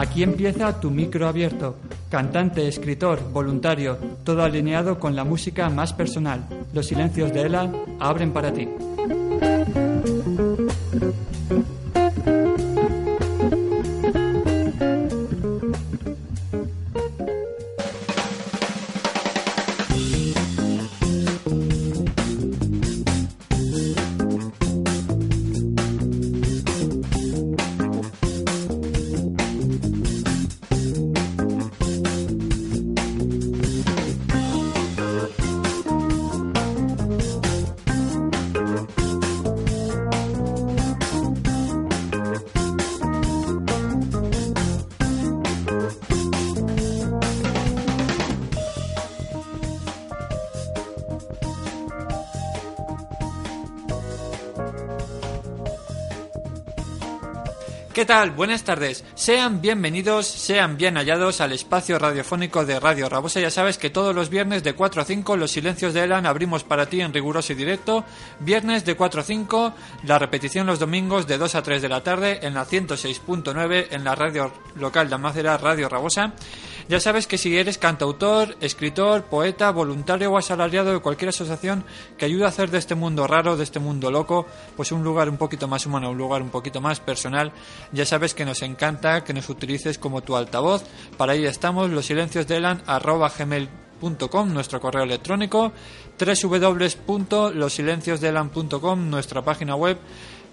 Aquí empieza tu micro abierto. Cantante, escritor, voluntario, todo alineado con la música más personal. Los silencios de Ela abren para ti. Tal? Buenas tardes. Sean bienvenidos, sean bien hallados al espacio radiofónico de Radio Rabosa. Ya sabes que todos los viernes de 4 a 5 los silencios de Elan abrimos para ti en riguroso y directo. Viernes de 4 a 5, la repetición los domingos de 2 a 3 de la tarde en la 106.9 en la radio local de Almácera, Radio Rabosa. Ya sabes que si eres cantautor, escritor, poeta, voluntario o asalariado de cualquier asociación que ayude a hacer de este mundo raro, de este mundo loco, pues un lugar un poquito más humano, un lugar un poquito más personal, ya sabes que nos encanta que nos utilices como tu altavoz. Para ahí estamos, los silencios de Elan, arroba gmail.com, nuestro correo electrónico, www.losilenciosdelan.com, nuestra página web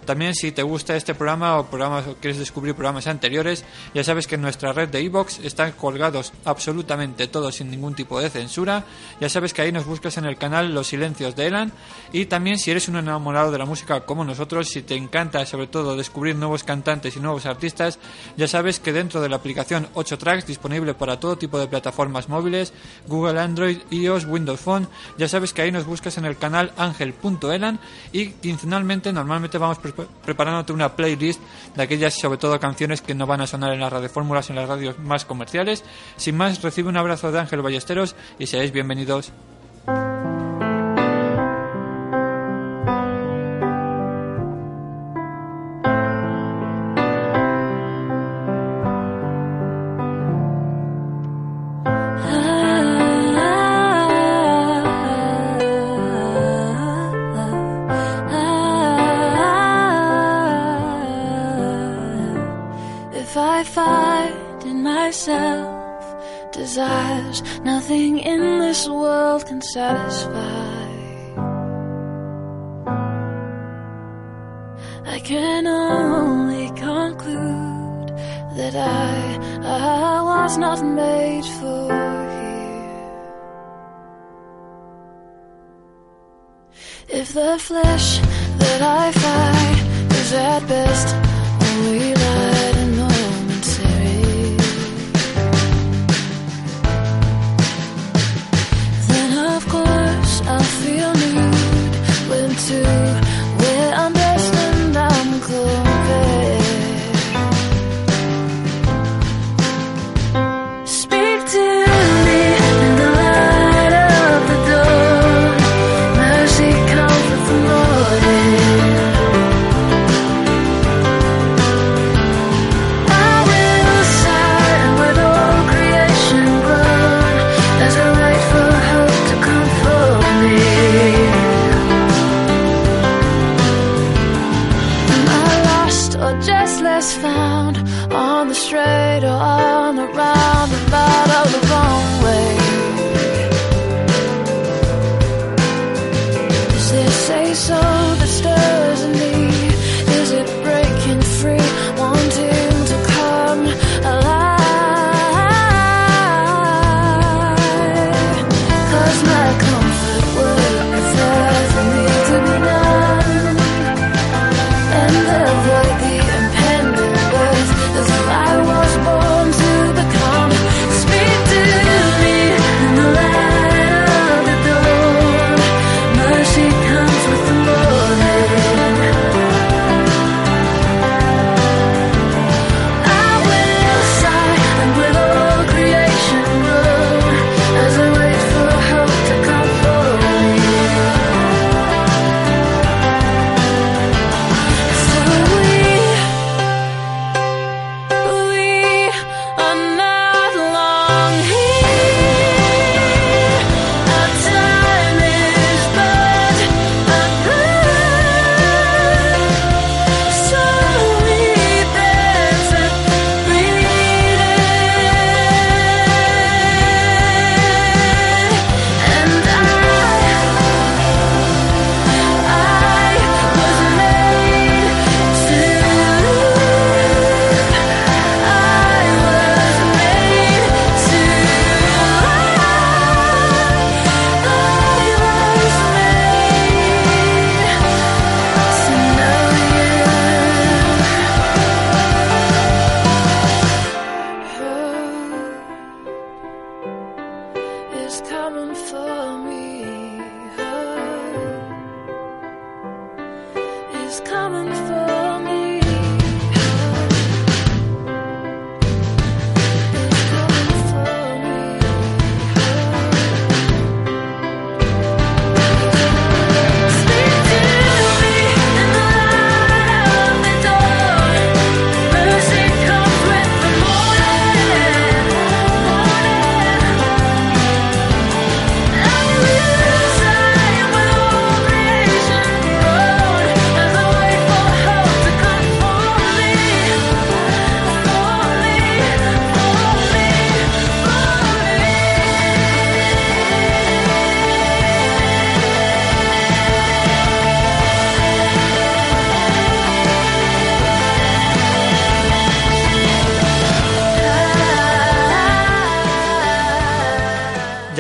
también si te gusta este programa o programas, quieres descubrir programas anteriores, ya sabes que en nuestra red de iBox están colgados absolutamente todos sin ningún tipo de censura. Ya sabes que ahí nos buscas en el canal Los Silencios de Elan. Y también si eres un enamorado de la música como nosotros, si te encanta sobre todo descubrir nuevos cantantes y nuevos artistas, ya sabes que dentro de la aplicación 8 Tracks, disponible para todo tipo de plataformas móviles, Google Android, iOS, Windows Phone, ya sabes que ahí nos buscas en el canal angel.elan y quincenalmente normalmente vamos preparándote una playlist de aquellas, sobre todo, canciones que no van a sonar en las radiofórmulas, en las radios más comerciales. Sin más, recibe un abrazo de Ángel Ballesteros y seáis bienvenidos. Desires nothing in this world can satisfy. I can only conclude that I, I was not made for here. If the flesh that I fight is at best only to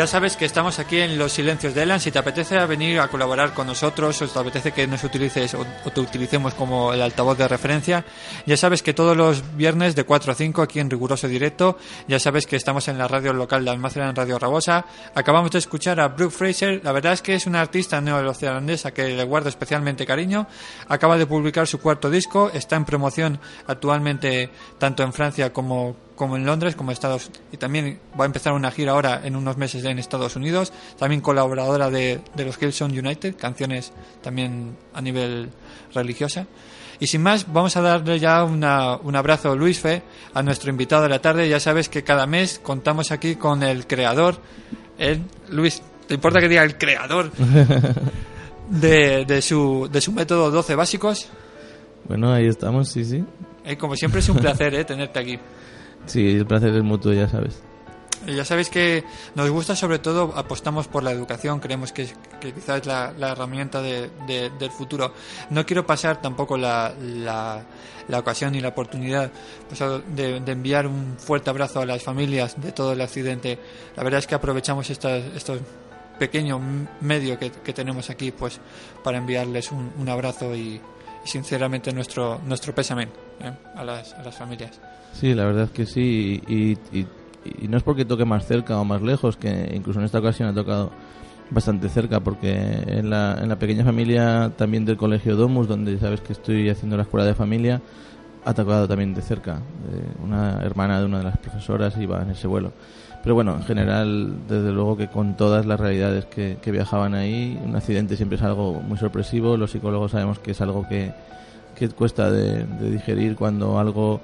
Sabes que estamos aquí en Los Silencios de Elan. Si te apetece venir a colaborar con nosotros o te apetece que nos utilices o, o te utilicemos como el altavoz de referencia, ya sabes que todos los viernes de 4 a 5 aquí en riguroso directo, ya sabes que estamos en la radio local de Almacena en Radio Rabosa. Acabamos de escuchar a Brooke Fraser. La verdad es que es una artista neozelandesa que le guardo especialmente cariño. Acaba de publicar su cuarto disco. Está en promoción actualmente tanto en Francia como como en Londres, como Estados y también va a empezar una gira ahora en unos meses en Estados Unidos, también colaboradora de, de los Hillsong United, canciones también a nivel religiosa. Y sin más, vamos a darle ya una- un abrazo, Luis Fe, a nuestro invitado de la tarde. Ya sabes que cada mes contamos aquí con el creador, el, Luis, ¿te importa que diga el creador de, de, su, de su método 12 básicos? Bueno, ahí estamos, sí, sí. Eh, como siempre es un placer eh, tenerte aquí. Sí, el placer es mutuo, ya sabes. Eh, Ya sabéis que nos gusta sobre todo, apostamos por la educación, creemos que, que quizás es la, herramienta de- de- del futuro. No quiero pasar tampoco la, la, la ocasión y la oportunidad pues, de, de enviar un fuerte abrazo a las familias de todo el accidente. La verdad es que aprovechamos estas, estos pequeños medios que, que tenemos aquí pues para enviarles un, un abrazo y, y sinceramente nuestro, nuestro pésame eh, a, las, a las familias. Sí, la verdad es que sí. Y, y- y no es porque toque más cerca o más lejos, que incluso en esta ocasión ha tocado bastante cerca, porque en la, en la pequeña familia también del colegio Domus, donde sabes que estoy haciendo la escuela de familia, ha tocado también de cerca. Eh, una hermana de una de las profesoras iba en ese vuelo. Pero bueno, en general, desde luego que con todas las realidades que, que viajaban ahí, un accidente siempre es algo muy sorpresivo. Los psicólogos sabemos que es algo que, que cuesta de, de digerir cuando algo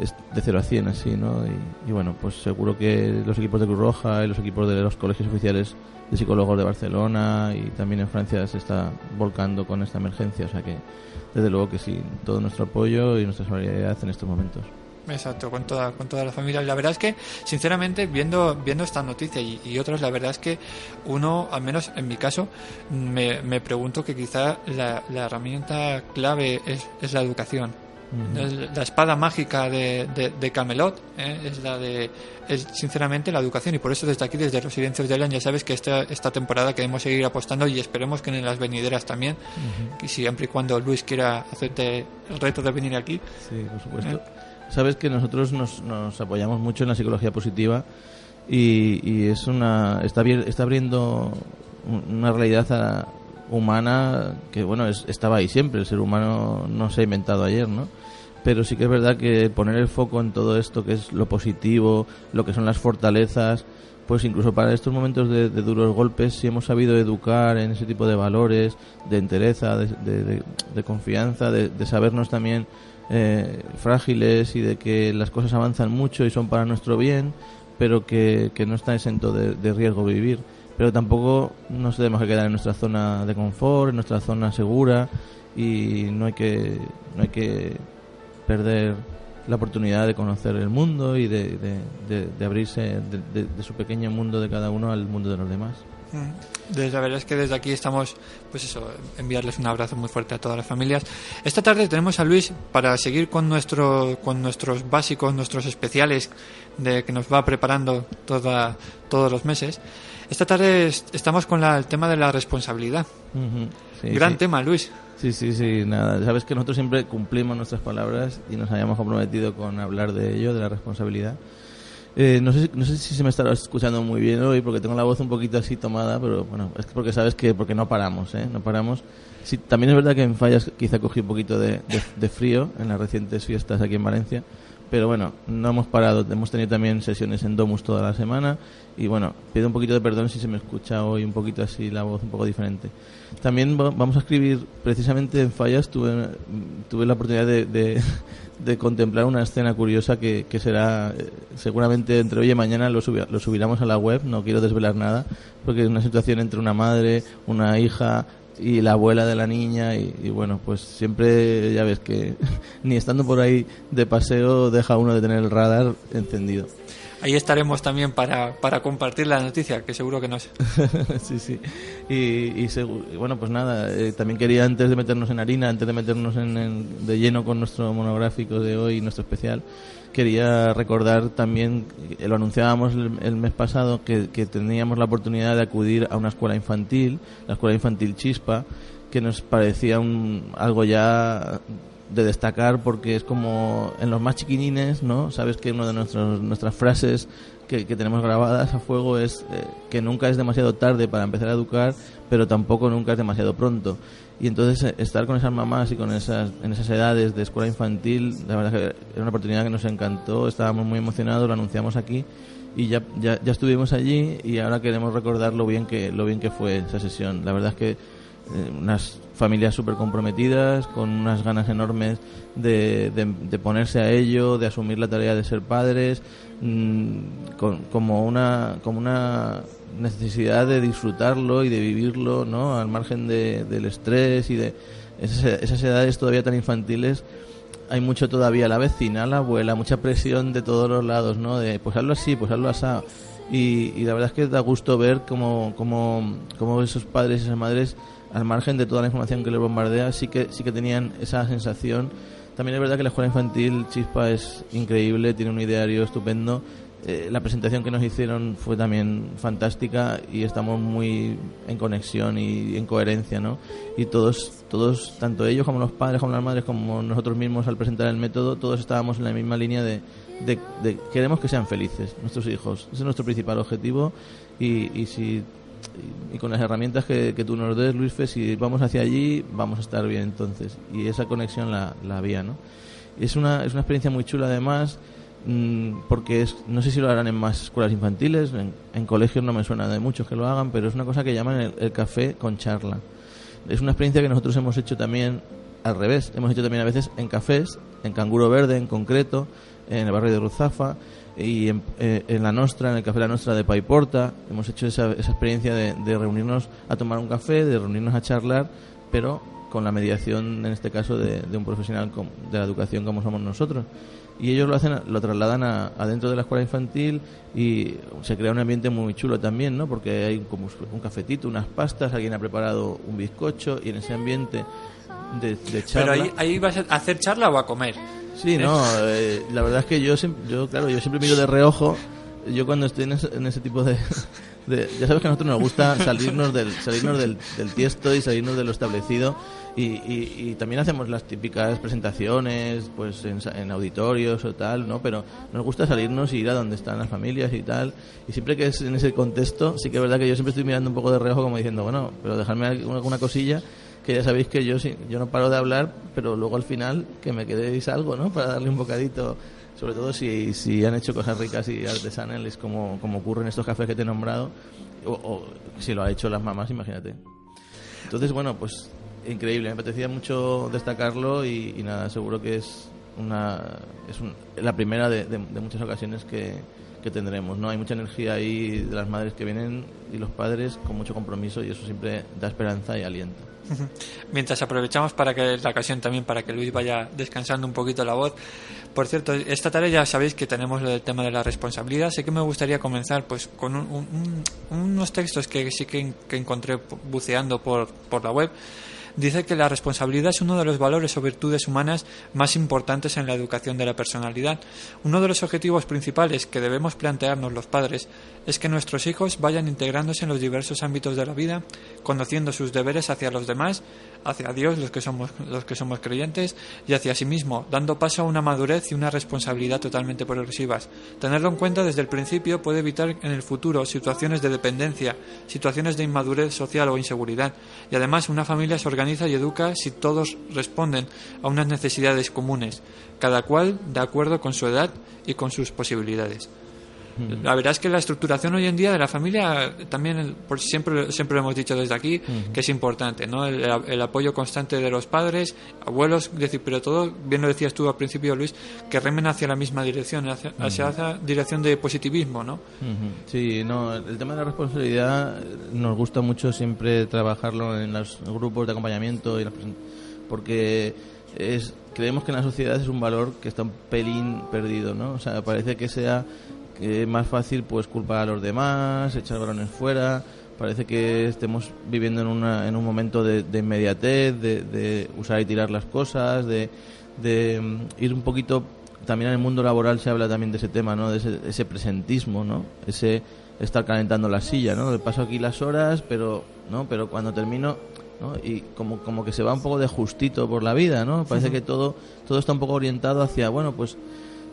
es de 0 a 100 así, ¿no? Y, bueno, pues seguro que los equipos de Cruz Roja y los equipos de los colegios oficiales de psicólogos de Barcelona y también en Francia se está volcando con esta emergencia, o sea que desde luego que sí, todo nuestro apoyo y nuestra solidaridad en estos momentos. Exacto, con toda, con toda la familia. La verdad es que, sinceramente, viendo, viendo esta noticia y, y otras, la verdad es que uno, al menos en mi caso, me, me pregunto que quizá la, la herramienta clave es, es la educación. Es La espada mágica de, de, de Camelot ¿eh? es la de, es sinceramente la educación y por eso desde aquí, desde los silencios de Elan, ya sabes que esta, esta temporada queremos seguir apostando y esperemos que en las venideras también, y siempre y cuando Luis quiera hacerte el reto de venir aquí, Sí, por supuesto. Sabes que nosotros nos, nos apoyamos mucho en la psicología positiva y, y es una está, está abriendo un- una realidad a- humana que bueno es- estaba ahí siempre. El ser humano no se ha inventado ayer, ¿no? Pero sí que es verdad que poner el foco en todo esto que es lo positivo, lo que son las fortalezas, pues incluso para estos momentos de, duros golpes, si hemos sabido educar en ese tipo de valores, de entereza, de, confianza, de, sabernos también eh, frágiles y de que las cosas avanzan mucho y son para nuestro bien, pero que, que no está exento de riesgo vivir. Pero tampoco nos tenemos que quedar en nuestra zona de confort, en nuestra zona segura y no hay que, no hay que perder la oportunidad de conocer el mundo y de, de, de- de abrirse de, su pequeño mundo de cada uno al mundo de los demás. Mm. Desde, la verdad es que desde aquí estamos, pues eso, enviarles un abrazo muy fuerte a todas las familias. Esta tarde tenemos a Luis para seguir con nuestro, con nuestros básicos, nuestros especiales de que nos va preparando toda, todos los meses. Esta tarde est- estamos con la- el tema de la responsabilidad. Ujú, sí, Gran sí. tema, Luis. Sí, sí, sí, nada. Sabes que nosotros siempre cumplimos nuestras palabras y nos habíamos comprometido con hablar de ello, de la responsabilidad. Eh, no, sé, no sé si se me estará escuchando muy bien hoy porque tengo la voz un poquito así tomada, pero bueno, es que porque sabes que porque no paramos, ¿eh? No paramos. Sí, también es verdad que en Fallas quizá cogí un poquito de, de- de frío en las recientes fiestas aquí en Valencia, pero bueno, no hemos parado. Hemos tenido también sesiones en Domus toda la semana y bueno, pido un poquito de perdón si se me escucha hoy un poquito así la voz un poco diferente. También va- vamos a escribir, precisamente en Fallas tuve, tuve la oportunidad de, de, de contemplar una escena curiosa que, que será eh, seguramente entre hoy y mañana lo, subi- lo subiremos a la web, no quiero desvelar nada, porque es una situación entre una madre, una hija y la abuela de la niña y, y bueno, pues siempre ya ves que ni estando por ahí de paseo deja uno de tener el radar encendido. Ahí estaremos también para, para compartir la noticia, que seguro que nos... sí, sí. Y, y bueno, pues nada, eh, también quería antes de meternos en harina, antes de meternos en, de lleno con nuestro monográfico de hoy, nuestro especial, quería recordar también, eh, lo anunciábamos el, el mes pasado, que, que teníamos la oportunidad de acudir a una escuela infantil, la escuela infantil Chispa, que nos parecía un, algo ya de destacar porque es como en los más chiquinines, ¿no? Sabes que una de nuestros, nuestras frases que, que tenemos grabadas a fuego es eh, que nunca es demasiado tarde para empezar a educar, pero tampoco nunca es demasiado pronto. Y entonces eh, estar con esas mamás y con esas, en esas edades de escuela infantil, la verdad que era una oportunidad que nos encantó, estábamos muy emocionados, lo anunciamos aquí y ya, ya, ya estuvimos allí y ahora queremos recordar lo bien que, lo bien que fue esa sesión. La verdad es que eh, unas familias súper comprometidas, con unas ganas enormes de, de, ponerse a ello, de asumir la tarea de ser padres, mm, con- como, una, como una necesidad de disfrutarlo y de vivirlo, ¿no? Al margen de- del estrés y de esas, esas edades todavía tan infantiles hay mucho todavía la vecina, la abuela, mucha presión de todos los lados, ¿no? De pues hazlo así, pues hazlo así. Y, y la verdad es que da gusto ver cómo, cómo, cómo esos padres y esas madres, al margen de toda la información que les bombardea, sí que, sí que tenían esa sensación. También es verdad que la escuela infantil Chispa es increíble, tiene un ideario estupendo. Eh, la presentación que nos hicieron fue también fantástica y estamos muy en conexión y en coherencia, ¿no? Y todos, todos, tanto ellos como los padres, como las madres, como nosotros mismos al presentar el método, todos estábamos en la misma línea de, de, de queremos que sean felices nuestros hijos. Ese es nuestro principal objetivo y, y si y, con las herramientas que, que tú nos des, Luis Fe, si vamos hacia allí, vamos a estar bien entonces. Y esa conexión la, la había, ¿no? Es una, es una experiencia muy chula además, mm, porque es, no sé si lo harán en más escuelas infantiles, en, en colegios no me suena de muchos que lo hagan, pero es una cosa que llaman el, el café con charla. Es una experiencia que nosotros hemos hecho también al revés, hemos hecho también a veces en cafés, en Canguro Verde en concreto, en el barrio de Ruzafa y en, eh, en la Nostra, en el Café La Nostra de Paiporta, hemos hecho esa, esa experiencia de, de reunirnos a tomar un café, de reunirnos a charlar, pero con la mediación, en este caso, de, de un profesional de la educación como somos nosotros. Y ellos lo hacen, lo trasladan a, adentro de la escuela infantil y se crea un ambiente muy chulo también, ¿no? Porque hay como un cafetito, unas pastas, alguien ha preparado un bizcocho y en ese ambiente de, de Pero charla... ahí, ahí vas a hacer charla o a comer. Sí, no, eh, la verdad es que yo, siem- yo, claro, yo siempre miro de reojo. Yo cuando estoy en ese, en ese tipo de, de- Ya sabes que a nosotros nos gusta salirnos del, salirnos del, del tiesto y salirnos de lo establecido. Y, y, y también hacemos las típicas presentaciones pues en, en auditorios o tal, ¿no? Pero nos gusta salirnos y ir a donde están las familias y tal. Y siempre que es en ese contexto, sí que es verdad que yo siempre estoy mirando un poco de reojo como diciendo, bueno, pero dejarme alguna cosilla que ya sabéis que yo yo no paro de hablar, pero luego al final que me quedéis algo, ¿no? Para darle un bocadito, sobre todo si, si han hecho cosas ricas y artesanales como, como ocurre en estos cafés que te he nombrado, o, si lo ha hecho las mamás, imagínate. Entonces, bueno, pues increíble, me apetecía mucho destacarlo y, nada, seguro que es una es un- la primera de muchas ocasiones que, que tendremos, ¿no? Hay mucha energía ahí de las madres que vienen y los padres con mucho compromiso y eso siempre da esperanza y aliento. Mientras aprovechamos para que la ocasión también para que Luis vaya descansando un poquito la voz. Por cierto, esta tarde ya sabéis que tenemos el tema de la responsabilidad. Sé que me gustaría comenzar pues con un- unos textos que sí que, que encontré buceando por, por la web. Dice que la responsabilidad es uno de los valores o virtudes humanas más importantes en la educación de la personalidad. Uno de los objetivos principales que debemos plantearnos los padres es que nuestros hijos vayan integrándose en los diversos ámbitos de la vida, conociendo sus deberes hacia los demás, hacia Dios, los que somos los que somos creyentes, y hacia sí mismo, dando paso a una madurez y una responsabilidad totalmente progresivas. Tenerlo en cuenta desde el principio puede evitar en el futuro situaciones de dependencia, situaciones de inmadurez social o inseguridad, y además una familia se organiza y educa si todos responden a unas necesidades comunes, cada cual de acuerdo con su edad y con sus posibilidades. La verdad es que la estructuración hoy en día de la familia también, por siempre, siempre lo hemos dicho desde aquí, que es importante, ¿no? El, el apoyo constante de los padres, abuelos, decir, pero todo, bien lo decías tú al principio, Luis, que remen hacia la misma dirección, hacia, hacia esa dirección de positivismo, ¿no? Sí, no, el tema de la responsabilidad eh, nos gusta mucho siempre trabajarlo en los grupos de acompañamiento y las porque es creemos que en la sociedad es un valor que está un pelín perdido, ¿no? O sea, parece que sea que es más fácil pues culpar a los demás, echar balones fuera. Parece que estemos viviendo en, una, en un momento de, de inmediatez, de, de usar y tirar las cosas, de, de mm, ir un poquito. También en el mundo laboral se habla también de ese tema, ¿no? De ese, ese presentismo, ¿no? Ese estar calentando la silla, ¿no? Le paso aquí las horas, pero, ¿no? Pero cuando termino, ¿no? Y como, como que se va un poco de justito por la vida, ¿no? Parece que todo, todo está un poco orientado hacia, bueno, pues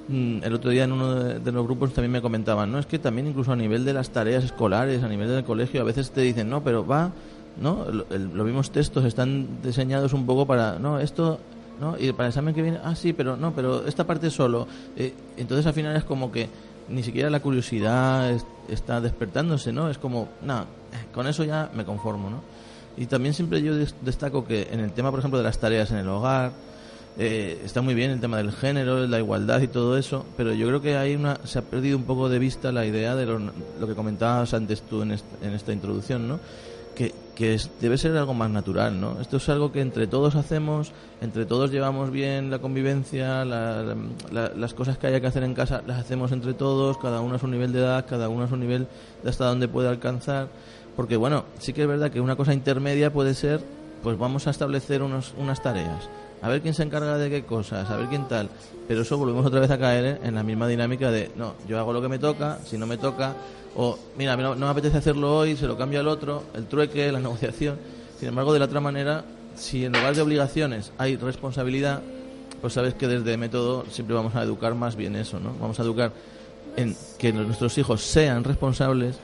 el otro día en uno de, los grupos también me comentaban, ¿no? Es que también incluso a nivel de las tareas escolares, a nivel del colegio, a veces te dicen, no, pero va, ¿no? Los mismos textos están diseñados un poco para, no, esto, ¿no? Y para el examen que viene, ah, sí, pero no, pero esta parte solo. Eh, entonces al final es como que ni siquiera la curiosidad es- está despertándose, ¿no? Es como, nada, con eso ya me conformo, ¿no? Y también siempre yo des- destaco que en el tema, por ejemplo, de las tareas en el hogar, eh, está muy bien el tema del género, la igualdad y todo eso, pero yo creo que hay una, se ha perdido un poco de vista la idea de lo, que comentabas antes tú en, est- en esta introducción, ¿no? Que, que es- debe ser algo más natural, ¿no? Esto es algo que entre todos hacemos, entre todos llevamos bien la convivencia, la- las cosas que haya que hacer en casa las hacemos entre todos, cada uno a su nivel de edad, cada uno a su nivel de hasta dónde puede alcanzar, porque bueno, sí que es verdad que una cosa intermedia puede ser, pues vamos a establecer unos, unas tareas, a ver quién se encarga de qué cosas, a ver quién tal, pero eso volvemos otra vez a caer en la misma dinámica de, no, yo hago lo que me toca, si no me toca, o mira, no me apetece hacerlo hoy, se lo cambio al otro, el trueque, la negociación. Sin embargo, de la otra manera, si en lugar de obligaciones hay responsabilidad, pues sabes que desde método siempre vamos a educar más bien eso, ¿no? Vamos a educar en que nuestros hijos sean responsables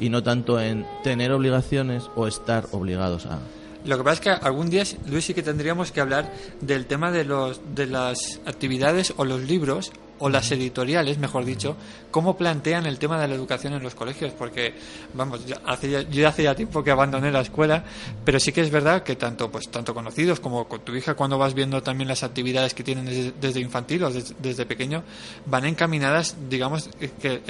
y no tanto en tener obligaciones o estar obligados a. Lo que pasa es que algún día, Luis, sí que tendríamos que hablar del tema de, los, de las actividades o los libros o las editoriales, mejor dicho, cómo plantean el tema de la educación en los colegios, porque, vamos, ya hace ya- yo hace ya tiempo que abandoné la escuela, pero sí que es verdad que tanto, pues, tanto conocidos como con tu hija, cuando vas viendo también las actividades que tienen desde, desde infantil o des- desde, pequeño, van encaminadas, digamos, eh, que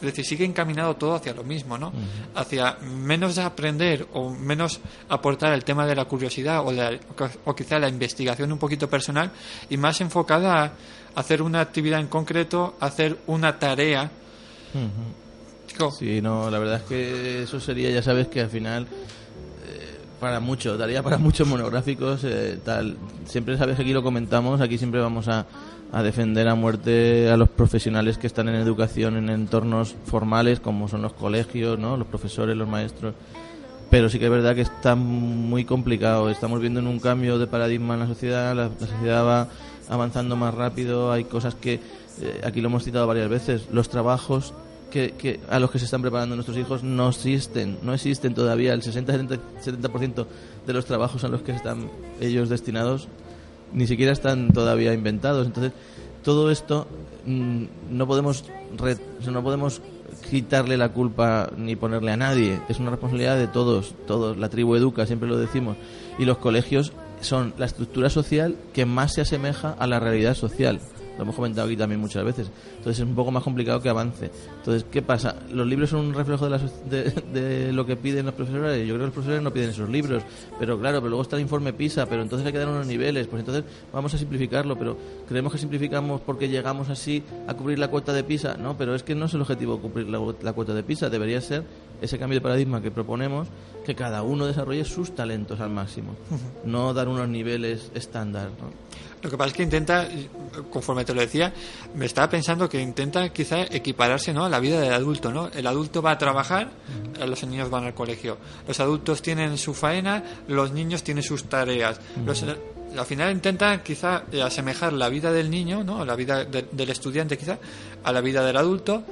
es decir, sigue encaminado todo hacia lo mismo, ¿no? Hacia menos aprender o menos aportar el tema de la curiosidad o, la- o quizá la investigación un poquito personal y más enfocada a hacer una actividad en concreto, hacer una tarea. Chico, Sí, no, la verdad es que eso sería, ya sabes que al final eh, para mucho, daría para muchos monográficos, eh, tal. Siempre sabes que aquí lo comentamos, aquí siempre vamos a, a defender a muerte a los profesionales que están en educación en entornos formales como son los colegios, ¿no? Los profesores, los maestros. Pero sí que es verdad que está muy complicado. Estamos viendo en un cambio de paradigma en la sociedad, la, sociedad va avanzando más rápido, hay cosas que, eh, aquí lo hemos citado varias veces, los trabajos que, que a los que se están preparando nuestros hijos no existen, no existen todavía. El 60-70% 70% de los trabajos a los que están ellos destinados ni siquiera están todavía inventados. Entonces, todo esto mm, no podemos re- no podemos quitarle la culpa ni ponerle a nadie. Es una responsabilidad de todos, todos. La tribu educa, siempre lo decimos. Y los colegios son la estructura social que más se asemeja a la realidad social. Lo hemos comentado aquí también muchas veces. Entonces es un poco más complicado que avance. Entonces, ¿qué pasa? ¿Los libros son un reflejo de, la de, de lo que piden los profesores? Yo creo que los profesores no piden esos libros. Pero claro, pero luego está el informe PISA, pero entonces hay que dar unos niveles. Pues entonces vamos a simplificarlo, pero creemos que simplificamos porque llegamos así a cubrir la cuota de PISA. No, pero es que no es el objetivo cubrir la, la cuota de PISA. Debería ser ese cambio de paradigma que proponemos, que cada uno desarrolle sus talentos al máximo. No dar unos niveles estándar. ¿no? Lo que pasa es que intenta, conforme te lo decía, me estaba pensando que intenta quizá equipararse ¿no? a la vida del adulto. ¿no? El adulto va a trabajar, los niños van al colegio. Los adultos tienen su faena, los niños tienen sus tareas. Los- al final intenta quizá asemejar la vida del niño, ¿no? la vida de- del estudiante quizá, a la vida del adulto.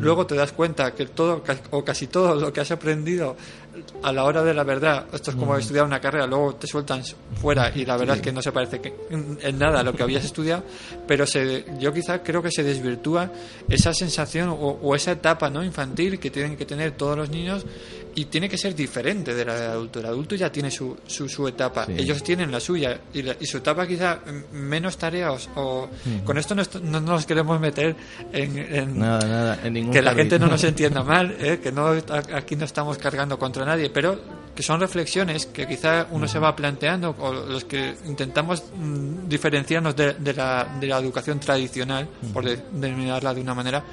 Luego te das cuenta que todo o casi todo lo que has aprendido a la hora de la verdad, esto es como estudiar una carrera, luego te sueltan fuera y la verdad es que no se parece que- en nada a lo que habías estudiado, pero se, yo quizá creo que se desvirtúa esa sensación o, o esa etapa no infantil que tienen que tener todos los niños y tiene que ser diferente de la del adulto. El adulto ya tiene su, su, su etapa, Sí. ellos tienen la suya y, la- y su etapa quizá menos tareas o con esto no, no nos queremos meter en, en- Nada, nada, en ningún que la gente no nos entienda mal, ¿eh? que no aquí no estamos cargando contra nadie, pero que son reflexiones que quizá uno se va planteando o los que intentamos mm, diferenciarnos de, de la, de la educación tradicional, por de- denominarla de una manera,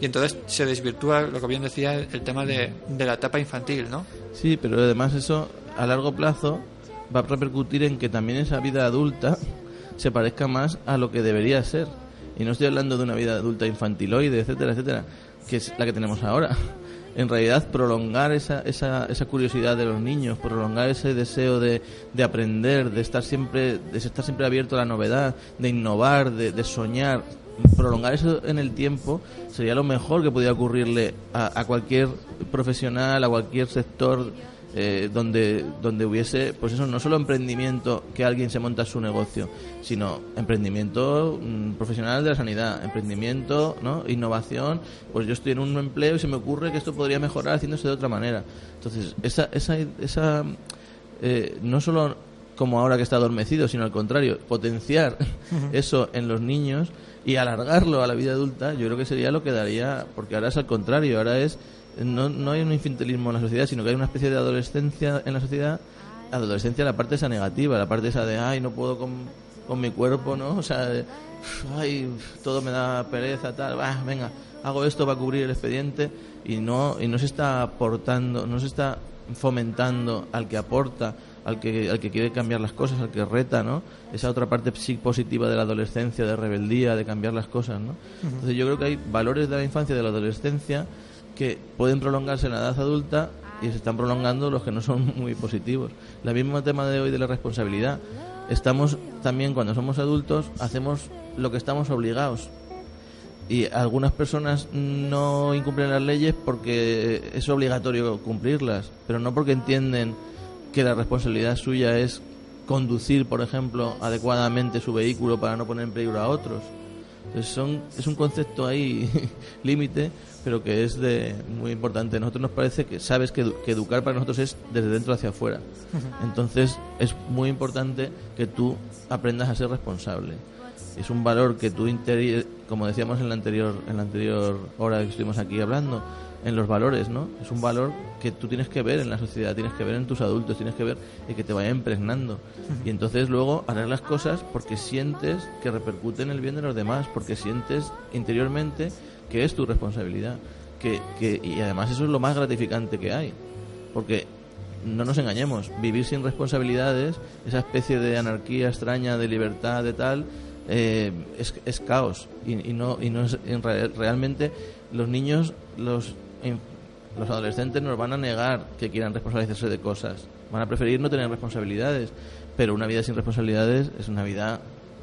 y entonces se desvirtúa, lo que bien decía, el tema de, de la etapa infantil, ¿no? Sí, pero además eso a largo plazo va a repercutir en que también esa vida adulta se parezca más a lo que debería ser. Y no estoy hablando de una vida adulta infantiloide, etcétera, etcétera, que es la que tenemos ahora. En realidad, prolongar esa, esa, esa curiosidad de los niños, prolongar ese deseo de, de aprender, de estar siempre, de estar siempre abierto a la novedad, de innovar, de, de soñar, prolongar eso en el tiempo sería lo mejor que podía ocurrirle a cualquier profesional, a cualquier sector eh, donde, donde hubiese, pues eso, no solo emprendimiento que alguien se monta su negocio, sino emprendimiento mm, profesional de la sanidad, emprendimiento, ¿no? innovación, pues yo estoy en un empleo y se me ocurre que esto podría mejorar haciéndose de otra manera. Entonces, esa, esa, esa eh, no solo como ahora que está adormecido, sino al contrario, potenciar eso en los niños y alargarlo a la vida adulta, yo creo que sería lo que daría, porque ahora es al contrario, ahora es, no, no hay un infantilismo en la sociedad, sino que hay una especie de adolescencia en la sociedad, adolescencia la parte esa negativa, la parte esa de, ay, no puedo con, con mi cuerpo, ¿no? O sea, de, ay, todo me da pereza, tal, bah, venga, hago esto para cubrir el expediente y no, y no se está aportando, no se está fomentando al que aporta, al que, al que quiere cambiar las cosas, al que reta, ¿no? Esa otra parte positiva de la adolescencia, de rebeldía, de cambiar las cosas, ¿no? Entonces yo creo que hay valores de la infancia y de la adolescencia que pueden prolongarse en la edad adulta y se están prolongando los que no son muy positivos. La misma tema de hoy de la responsabilidad. Estamos también cuando somos adultos hacemos lo que estamos obligados y algunas personas no incumplen las leyes porque es obligatorio cumplirlas, pero no porque entienden que la responsabilidad suya es conducir, por ejemplo, adecuadamente su vehículo para no poner en peligro a otros. Entonces son, es un concepto ahí límite, pero que es de muy importante. A nosotros nos parece que sabes que, que educar para nosotros es desde dentro hacia afuera. Entonces es muy importante que tú aprendas a ser responsable. Es un valor que tú como decíamos en la anterior en la anterior hora que estuvimos aquí hablando, en los valores, ¿no? Es un valor que tú tienes que ver en la sociedad, tienes que ver en tus adultos, tienes que ver y que te vaya impregnando. Y entonces luego harás las cosas porque sientes que repercute en el bien de los demás, porque sientes interiormente que es tu responsabilidad. Que, que, y además eso es lo más gratificante que hay. Porque no nos engañemos, vivir sin responsabilidades, esa especie de anarquía extraña, de libertad, de tal, eh, es, es caos. Y, y no, y no es, en real- realmente los niños, los, los adolescentes nos van a negar que quieran responsabilizarse de cosas. Van a preferir no tener responsabilidades. Pero una vida sin responsabilidades es una vida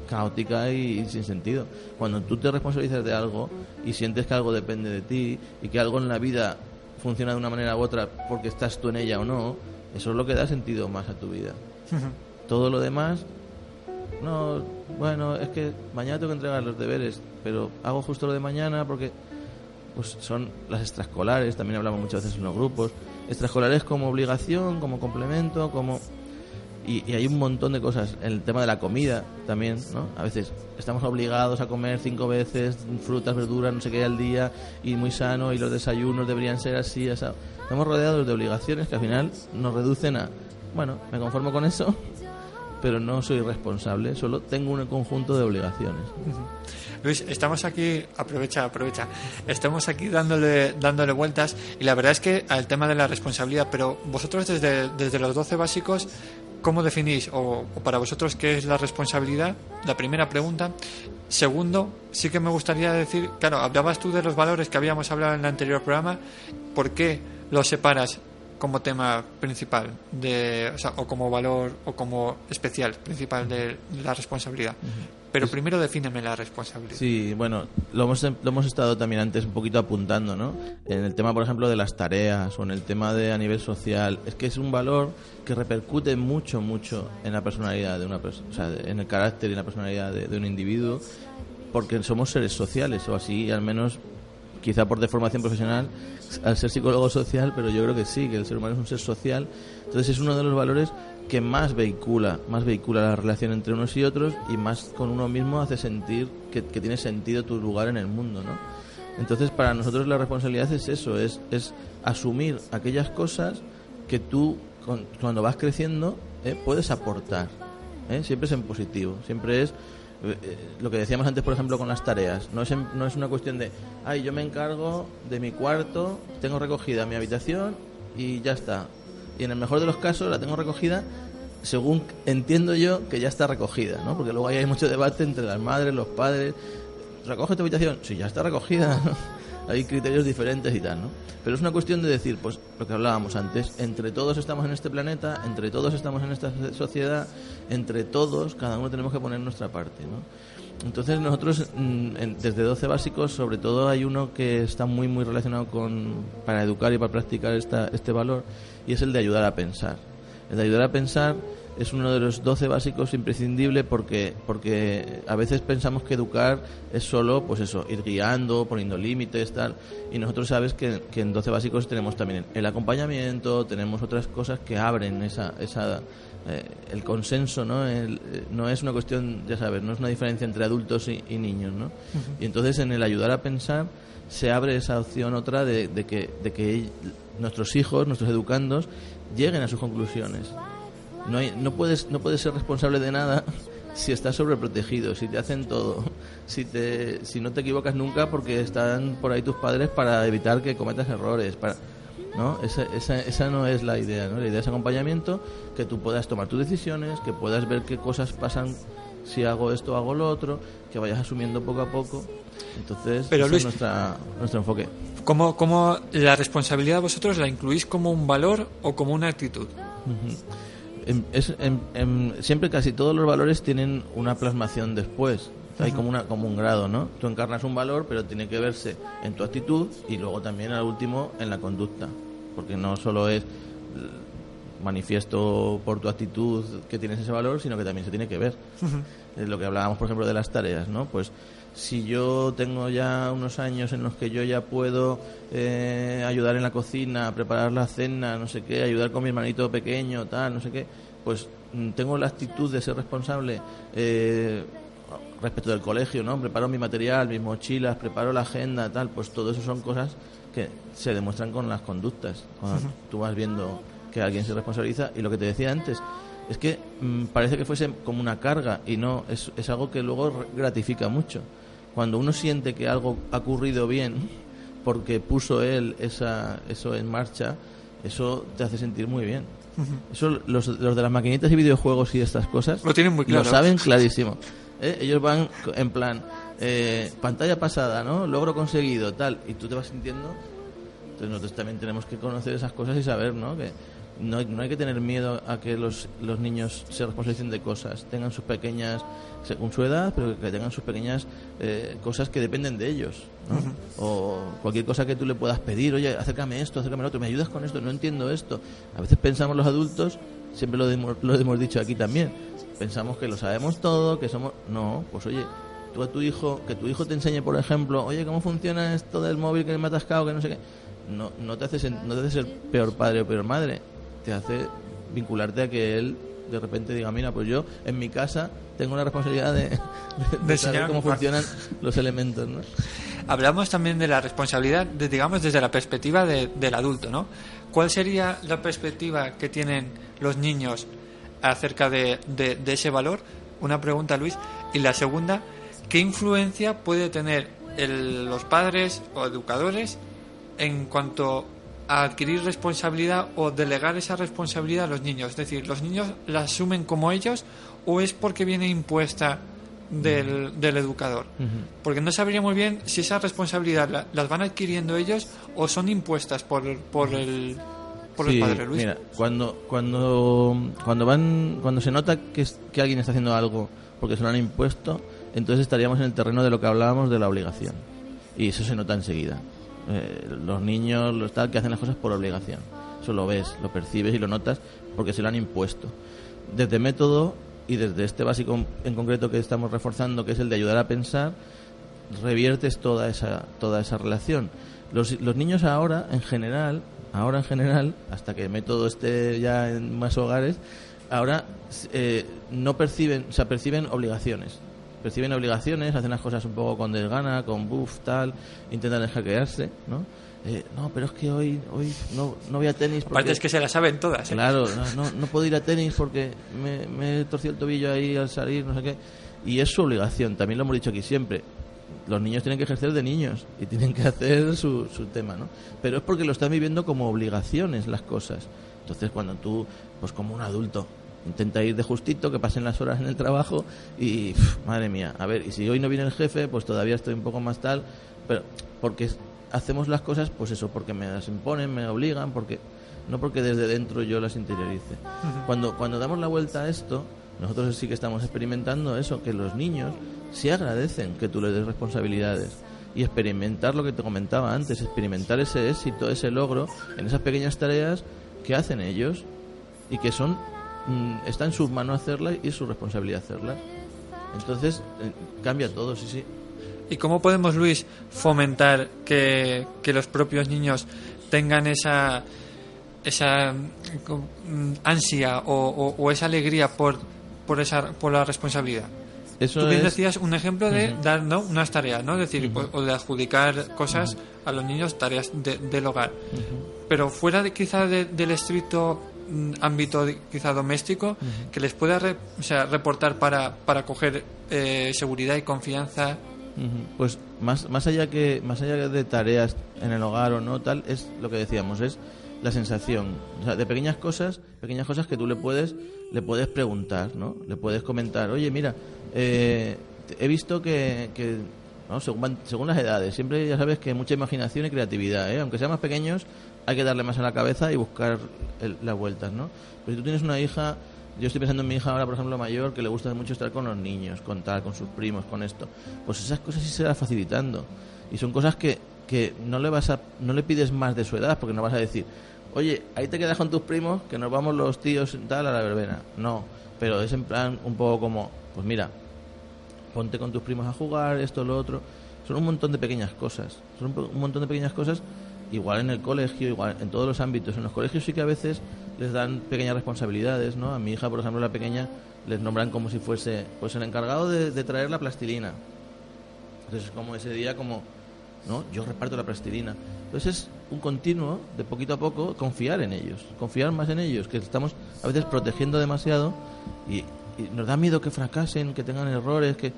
caótica y, sin sentido. Cuando tú te responsabilizas de algo y sientes que algo depende de ti y que algo en la vida funciona de una manera u otra porque estás tú en ella o no, eso es lo que da sentido más a tu vida. Todo lo demás, no, bueno, es que mañana tengo que entregar los deberes, pero hago justo lo de mañana porque pues son las extraescolares, también hablamos muchas veces en los grupos, extraescolares como obligación, como complemento, como y, y hay un montón de cosas. El tema de la comida también, ¿no? A veces estamos obligados a comer cinco veces frutas, verduras, no sé qué al día y muy sano y los desayunos deberían ser así, así. Estamos rodeados de obligaciones que al final nos reducen a, bueno, me conformo con eso, pero no soy responsable, solo tengo un conjunto de obligaciones. Luis, estamos aquí, aprovecha, aprovecha, estamos aquí dándole, dándole vueltas y la verdad es que al tema de la responsabilidad, pero vosotros desde, desde los 12 básicos, ¿cómo definís o, o para vosotros qué es la responsabilidad? La primera pregunta. Segundo, sí que me gustaría decir, claro, hablabas tú de los valores que habíamos hablado en el anterior programa, ¿por qué los separas como tema principal de, o, sea, o como valor o como especial principal de la responsabilidad? Pero primero defíneme la responsabilidad. Sí, bueno, lo hemos, lo hemos estado también antes un poquito apuntando, ¿no? En el tema, por ejemplo, de las tareas o en el tema de a nivel social. Es que es un valor que repercute mucho, mucho en la personalidad de una persona, o sea, en el carácter y en la personalidad de, de un individuo, porque somos seres sociales, o así al menos quizá por deformación profesional al ser psicólogo social, pero yo creo que sí, que el ser humano es un ser social. Entonces es uno de los valores que más vehicula, más vehicula la relación entre unos y otros y más con uno mismo hace sentir que, que tiene sentido tu lugar en el mundo, ¿no? Entonces para nosotros la responsabilidad es eso, es, es asumir aquellas cosas que tú cuando vas creciendo, ¿eh? puedes aportar. ¿eh? Siempre es en positivo. Siempre es lo que decíamos antes, por ejemplo, con las tareas. No es, no es una cuestión de, ay, yo me encargo de mi cuarto, tengo recogida mi habitación y ya está. Y en el mejor de los casos la tengo recogida según entiendo yo que ya está recogida, ¿no? Porque luego ahí hay mucho debate entre las madres, los padres. ¿Recoge tu habitación? Sí, ya está recogida. hay criterios diferentes y tal, ¿no? Pero es una cuestión de decir, pues lo que hablábamos antes, entre todos estamos en este planeta, entre todos estamos en esta sociedad, entre todos, cada uno tenemos que poner nuestra parte, ¿no? Entonces nosotros, mm, desde 12 básicos, sobre todo hay uno que está muy, muy relacionado con, para educar y para practicar esta, este valor, y es el de ayudar a pensar. El de ayudar a pensar es uno de los 12 básicos imprescindible porque, porque a veces pensamos que educar es solo, pues eso, ir guiando, poniendo límites, tal. Y nosotros sabes que, que en 12 básicos tenemos también el acompañamiento, tenemos otras cosas que abren esa, esa eh, el consenso, ¿no? El, eh, no es una cuestión, ya sabes, no es una diferencia entre adultos y, y niños, ¿no? Y entonces en el ayudar a pensar se abre esa opción otra de, de que, de que nuestros hijos, nuestros educandos, lleguen a sus conclusiones. No, hay, no, puedes, no puedes ser responsable de nada si estás sobreprotegido, si te hacen todo, si, te, si no te equivocas nunca porque están por ahí tus padres para evitar que cometas errores. Para, ¿no? Esa, esa, esa no es la idea. ¿no? La idea es acompañamiento, que tú puedas tomar tus decisiones, que puedas ver qué cosas pasan si hago esto o hago lo otro, que vayas asumiendo poco a poco. Entonces, Pero, ese Luis- es nuestra, nuestro enfoque. ¿Cómo, ¿Cómo la responsabilidad vosotros la incluís como un valor o como una actitud? Em- es- em, siempre casi todos los valores tienen una plasmación después. Hay como, una, como un grado, ¿no? Tú encarnas un valor, pero tiene que verse en tu actitud y luego también, al último, en la conducta. Porque no solo es manifiesto por tu actitud que tienes ese valor, sino que también se tiene que ver. Es lo que hablábamos, por ejemplo, de las tareas, ¿no? Pues si yo tengo ya unos años en los que yo ya puedo eh, ayudar en la cocina, preparar la cena, no sé qué, ayudar con mi hermanito pequeño, tal, no sé qué, pues mm, tengo la actitud de ser responsable eh, respecto del colegio, ¿no? Preparo mi material, mis mochilas, preparo la agenda, tal, pues todo eso son cosas que se demuestran con las conductas. Cuando tú vas viendo que alguien se responsabiliza y lo que te decía antes es que mm, parece que fuese como una carga y no, es, es algo que luego gratifica mucho. Cuando uno siente que algo ha ocurrido bien porque puso él esa, eso en marcha, eso te hace sentir muy bien. Eso los, los de las maquinitas y videojuegos y estas cosas Lo tienen muy claro. Lo saben clarísimo. ¿eh? Ellos van en plan eh, pantalla pasada, ¿no? Logro conseguido, tal, y tú te vas sintiendo. Entonces nosotros también tenemos que conocer esas cosas y saber, ¿no? Que no, no hay que tener miedo a que los, los niños se responsabilicen de cosas, tengan sus pequeñas, según su edad, pero que tengan sus pequeñas eh, cosas que dependen de ellos, ¿no? O cualquier cosa que tú le puedas pedir, oye, acércame esto, acércame lo otro, me ayudas con esto, no entiendo esto. A veces pensamos los adultos, siempre lo hemos, lo hemos dicho aquí también, pensamos que lo sabemos todo, que somos... No, pues oye, tú a tu hijo, que tu hijo te enseñe, por ejemplo, oye, ¿cómo funciona esto del móvil que me ha atascado, que no sé qué? No, no, te hace, sen- no te hace ser peor padre o peor madre, te hace vincularte a que él de repente diga, mira, pues yo en mi casa tengo la responsabilidad de, de- de saber cómo funcionan los elementos, ¿no? Hablamos también de la responsabilidad, de, digamos, desde la perspectiva de- del adulto, ¿no? ¿Cuál sería la perspectiva que tienen los niños acerca de, de- de ese valor? Una pregunta, Luis. Y la segunda, ¿qué influencia puede tener el- los padres o educadores en cuanto a adquirir responsabilidad o delegar esa responsabilidad a los niños? Es decir, ¿los niños la asumen como ellos o es porque viene impuesta del, del educador? Porque no sabríamos bien si esa responsabilidad la- las van adquiriendo ellos o son impuestas por, por el por Sí, el padre Luis. Mira, cuando, cuando, cuando van, cuando se nota que, es- que alguien está haciendo algo porque se lo han impuesto, entonces estaríamos en el terreno de lo que hablábamos de la obligación. Y eso se nota enseguida. Eh, los niños, los tal, que hacen las cosas por obligación. Eso lo ves, lo percibes y lo notas porque se lo han impuesto. Desde método y desde este básico en concreto que estamos reforzando, que es el de ayudar a pensar, reviertes toda esa, toda esa relación. Los, los niños ahora, en general, ahora en general, hasta que el método esté ya en más hogares, ahora eh, no perciben, o perciben obligaciones. Perciben obligaciones, hacen las cosas un poco con desgana, con buff, tal, intentan hackearse, ¿no? Eh, no, pero es que hoy hoy no, no voy a tenis porque... Aparte es que se la saben todas. ¿eh? Claro, no, no, no puedo ir a tenis porque me, me he torcido el tobillo ahí al salir, no sé qué. Y es su obligación, también lo hemos dicho aquí siempre. Los niños tienen que ejercer de niños y tienen que hacer su, su tema, ¿no? Pero es porque lo están viviendo como obligaciones las cosas. Entonces, cuando tú, pues como un adulto, intenta ir de justito, que pasen las horas en el trabajo y, madre mía, a ver, y si hoy no viene el jefe, pues todavía estoy un poco más tal, pero porque hacemos las cosas, pues eso, porque me las imponen, me obligan, porque no porque desde dentro yo las interiorice. Cuando, cuando damos la vuelta a esto, nosotros sí que estamos experimentando eso, que los niños sí agradecen que tú les des responsabilidades y experimentar lo que te comentaba antes, experimentar ese éxito, ese logro en esas pequeñas tareas que hacen ellos y que son está en sus manos hacerlas y es su responsabilidad hacerlas. Entonces eh, cambia todo, sí, sí. ¿Y cómo podemos, Luis, fomentar que, que los propios niños tengan esa esa mm, ansia o, o- o esa alegría por por esa por la responsabilidad? Eso Tú bien es- decías un ejemplo de dar ¿no? unas tareas, ¿no? Es decir, o- o de adjudicar cosas a los niños, tareas de- del hogar. Pero fuera de quizá de- del estricto mm, ámbito de- quizá doméstico, que les pueda re- o sea, reportar para, para coger eh, seguridad y confianza. Pues más, más allá que más allá de tareas en el hogar o no tal es lo que decíamos es la sensación o sea, de pequeñas cosas pequeñas cosas que tú le puedes le puedes preguntar no le puedes comentar oye mira eh, he visto que, que ¿no? según, según las edades siempre ya sabes que hay mucha imaginación y creatividad ¿eh? aunque sean más pequeños hay que darle más a la cabeza y buscar las vueltas no pero si tú tienes una hija yo estoy pensando en mi hija ahora, por ejemplo, mayor, que le gusta mucho estar con los niños, con tal, con sus primos, con esto. Pues esas cosas sí se las facilitando. Y son cosas que, que no le vas a, no le pides más de su edad, porque no vas a decir, oye, ahí te quedas con tus primos, que nos vamos los tíos tal a la verbena. No, pero es en plan un poco como, pues mira, ponte con tus primos a jugar, esto, lo otro. Son un montón de pequeñas cosas. Son un montón de pequeñas cosas, igual en el colegio, igual en todos los ámbitos. En los colegios sí que a veces les dan pequeñas responsabilidades, ¿no? A mi hija, por ejemplo, la pequeña, les nombran como si fuese pues el encargado de, traer la plastilina. Entonces, como ese día, como, ¿no? Yo reparto la plastilina. Entonces, es un continuo, de poquito a poco, confiar en ellos, confiar más en ellos, que estamos a veces protegiendo demasiado y, nos da miedo que fracasen, que tengan errores, que.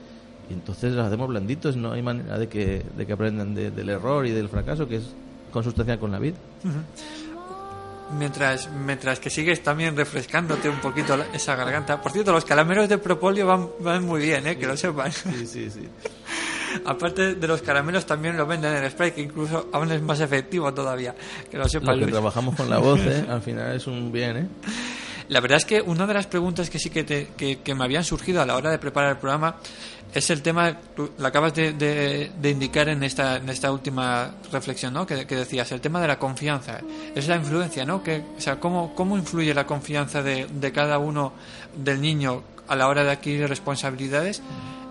Y entonces los hacemos blanditos, no hay manera de que, de que aprendan de- del error y del fracaso, que es consustancial con la vida. Mientras, mientras que sigues también refrescándote un poquito esa garganta. Por cierto, los caramelos de propolio van, van muy bien, ¿eh? que lo sepan. Sí, sí, sí. Aparte de los caramelos, también lo venden en spray, que incluso aún es más efectivo todavía. Que lo sepan, Lo que Luis. trabajamos con la voz, ¿eh? al final es un bien, ¿eh? La verdad es que una de las preguntas que sí que, te- que, me habían surgido a la hora de preparar el programa es el tema, tú lo acabas de, de- indicar en esta, en esta última reflexión, ¿no? Que, decías, el tema de la confianza. Es la influencia, ¿no? Que, o sea, ¿cómo, cómo influye la confianza de, de cada uno del niño a la hora de adquirir responsabilidades?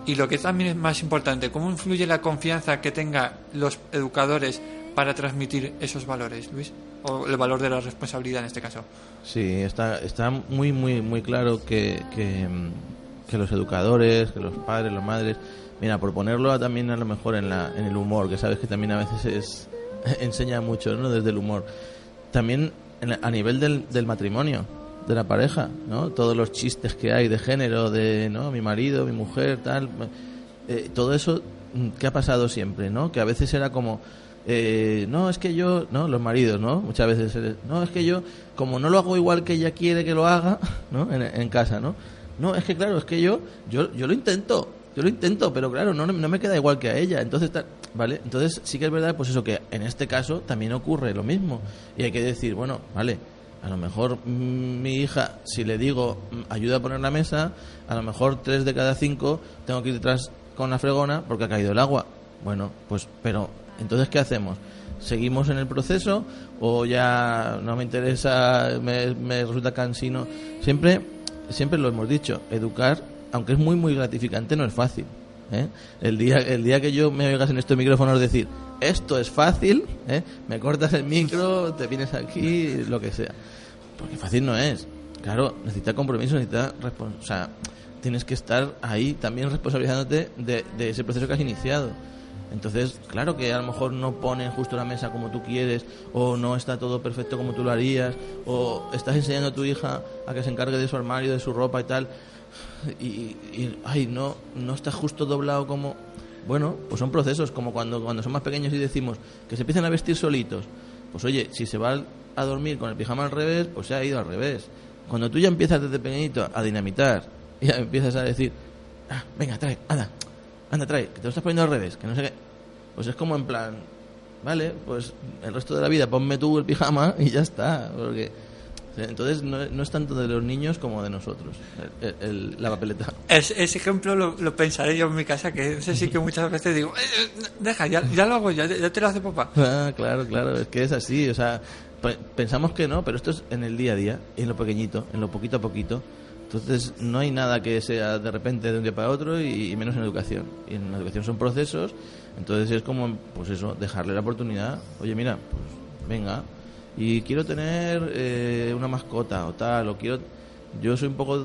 Y lo que también es más importante, ¿cómo influye la confianza que tenga los educadores para transmitir esos valores, Luis? O el valor de la responsabilidad en este caso. Sí, está, está muy, muy, muy claro que, que, los educadores, que los padres, las madres, mira, por ponerlo también a lo mejor en, la, en el humor, que sabes que también a veces es, enseña mucho, ¿no? Desde el humor. También a nivel del, del matrimonio, de la pareja, ¿no? Todos los chistes que hay de género, de, ¿no? Mi marido, mi mujer, tal. eh, todo eso mm, que ha pasado siempre, ¿no? Que a veces era como, eh, no, es que yo, ¿no? Los maridos, ¿no? Muchas veces, eh, no, es que yo, como no lo hago igual que ella quiere que lo haga, ¿no? En, casa, ¿no? No, es que claro, es que yo, yo, yo lo intento, yo lo intento, pero claro, no, no me queda igual que a ella. Entonces, ¿vale? Entonces sí que es verdad, pues eso, que en este caso también ocurre lo mismo. Y hay que decir, bueno, vale, a lo mejor mm, mi hija, si le digo mm, ayuda a poner la mesa, a lo mejor tres de cada cinco tengo que ir detrás con la fregona porque ha caído el agua. Bueno, pues, pero, entonces, ¿qué hacemos? ¿Seguimos en el proceso o ya no me interesa, me, resulta cansino? Siempre, siempre lo hemos dicho, educar, aunque es muy, muy gratificante, no es fácil. ¿eh? El, día, el día que yo me oigas en estos micrófonos decir, esto es fácil, ¿eh? me cortas el micro, te vienes aquí, lo que sea. Porque fácil no es. Claro, necesita compromiso, necesita respons- o tienes que estar ahí también responsabilizándote de, de ese proceso que has iniciado. Entonces, claro que a lo mejor no ponen justo la mesa como tú quieres, o no está todo perfecto como tú lo harías, o estás enseñando a tu hija a que se encargue de su armario, de su ropa y tal, y, y, ay, no, no está justo doblado como... Bueno, pues son procesos, como cuando, cuando son más pequeños y decimos que se empiecen a vestir solitos. Pues oye, si se va a dormir con el pijama al revés, pues se ha ido al revés. Cuando tú ya empiezas desde pequeñito a dinamitar, y ya empiezas a decir, ah, venga, trae, anda, anda, trae, que te lo estás poniendo al revés, que no sé qué. Pues es como en plan, vale, pues el resto de la vida ponme tú el pijama y ya está. Porque entonces no, no es tanto de los niños como de nosotros, el- el- la papeleta. Es- ese ejemplo lo, lo pensaré yo en mi casa, que ese sí que muchas veces digo, "Eh, eh, deja, ya, ya lo hago, ya, ya te lo hace papá. Ah, claro, claro, es que es así, o sea, pe- pensamos que no, pero esto es en el día a día, en lo pequeñito, en lo poquito a poquito. Entonces, no hay nada que sea de repente de un día para otro y, menos en educación. Y en la educación son procesos, entonces es como, pues eso, dejarle la oportunidad. Oye, mira, pues venga, y quiero tener eh, una mascota o tal, o quiero. Yo soy un poco.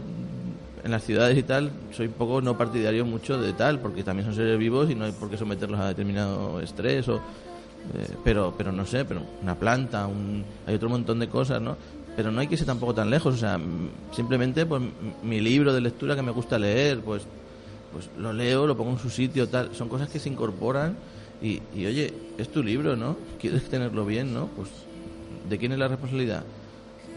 En las ciudades y tal, soy un poco no partidario mucho de tal, porque también son seres vivos y no hay por qué someterlos a determinado estrés o. Eh, pero pero no sé pero una planta un, hay otro montón de cosas no pero no hay que irse tampoco tan lejos o sea simplemente pues mi libro de lectura que me gusta leer pues pues lo leo lo pongo en su sitio tal. Son cosas que se incorporan y, y oye es tu libro no quieres tenerlo bien no pues de quién es la responsabilidad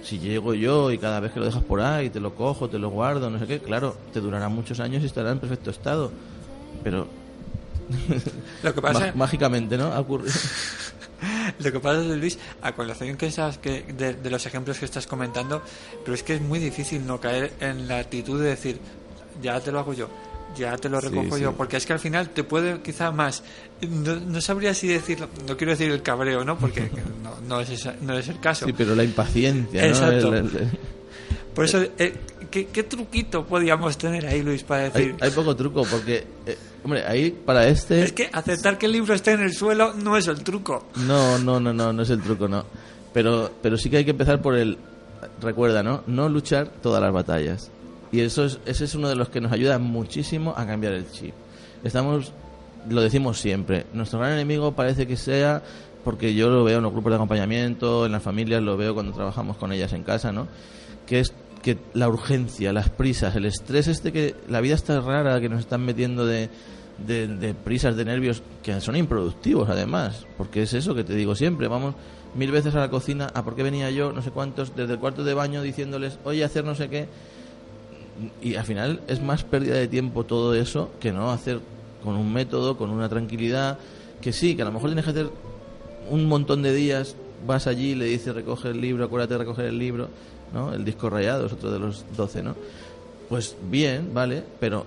si llego yo y cada vez que lo dejas por ahí te lo cojo te lo guardo no sé qué claro te durará muchos años y estará en perfecto estado. Pero Lo que pasa, má- mágicamente no ha ocurrido lo que pasa es, Luis, a colación que estás, que de, de los ejemplos que estás comentando, pero es que es muy difícil no caer en la actitud de decir, ya te lo hago yo, ya te lo recojo sí. yo, porque es que al final te puede quizá más, no, no sabría si decirlo, no quiero decir el cabreo, ¿no? Porque no, no, es, esa- no es el caso. Sí, pero la impaciencia, ¿no? Exacto. El- el- Por eso, eh, ¿qué, qué truquito podíamos tener ahí, Luis, para decir? hay, hay poco truco, porque, eh, hombre, ahí para este... Es que aceptar que el libro esté en el suelo no es el truco. No, no, no, no, no es el truco, no. Pero, pero sí que hay que empezar por el... Recuerda, ¿no? No luchar todas las batallas. Y eso es, ese es uno de los que nos ayuda muchísimo a cambiar el chip. Estamos, lo decimos siempre, nuestro gran enemigo parece que sea, porque yo lo veo en los grupos de acompañamiento, en las familias, lo veo cuando trabajamos con ellas en casa, ¿no? Que es que la urgencia, las prisas, el estrés este que la vida está rara, que nos están metiendo de, de, de prisas, de nervios, que son improductivos además, porque es eso que te digo siempre, vamos mil veces a la cocina, a por qué venía yo, no sé cuántos, desde el cuarto de baño diciéndoles, oye, hacer no sé qué, y al final es más pérdida de tiempo todo eso que no hacer con un método, con una tranquilidad, que sí, que a lo mejor tienes que hacer un montón de días, vas allí, le dices recoge el libro, acuérdate de recoger el libro, ¿no? El disco rayado es otro de los 12, ¿no? Pues bien, vale, pero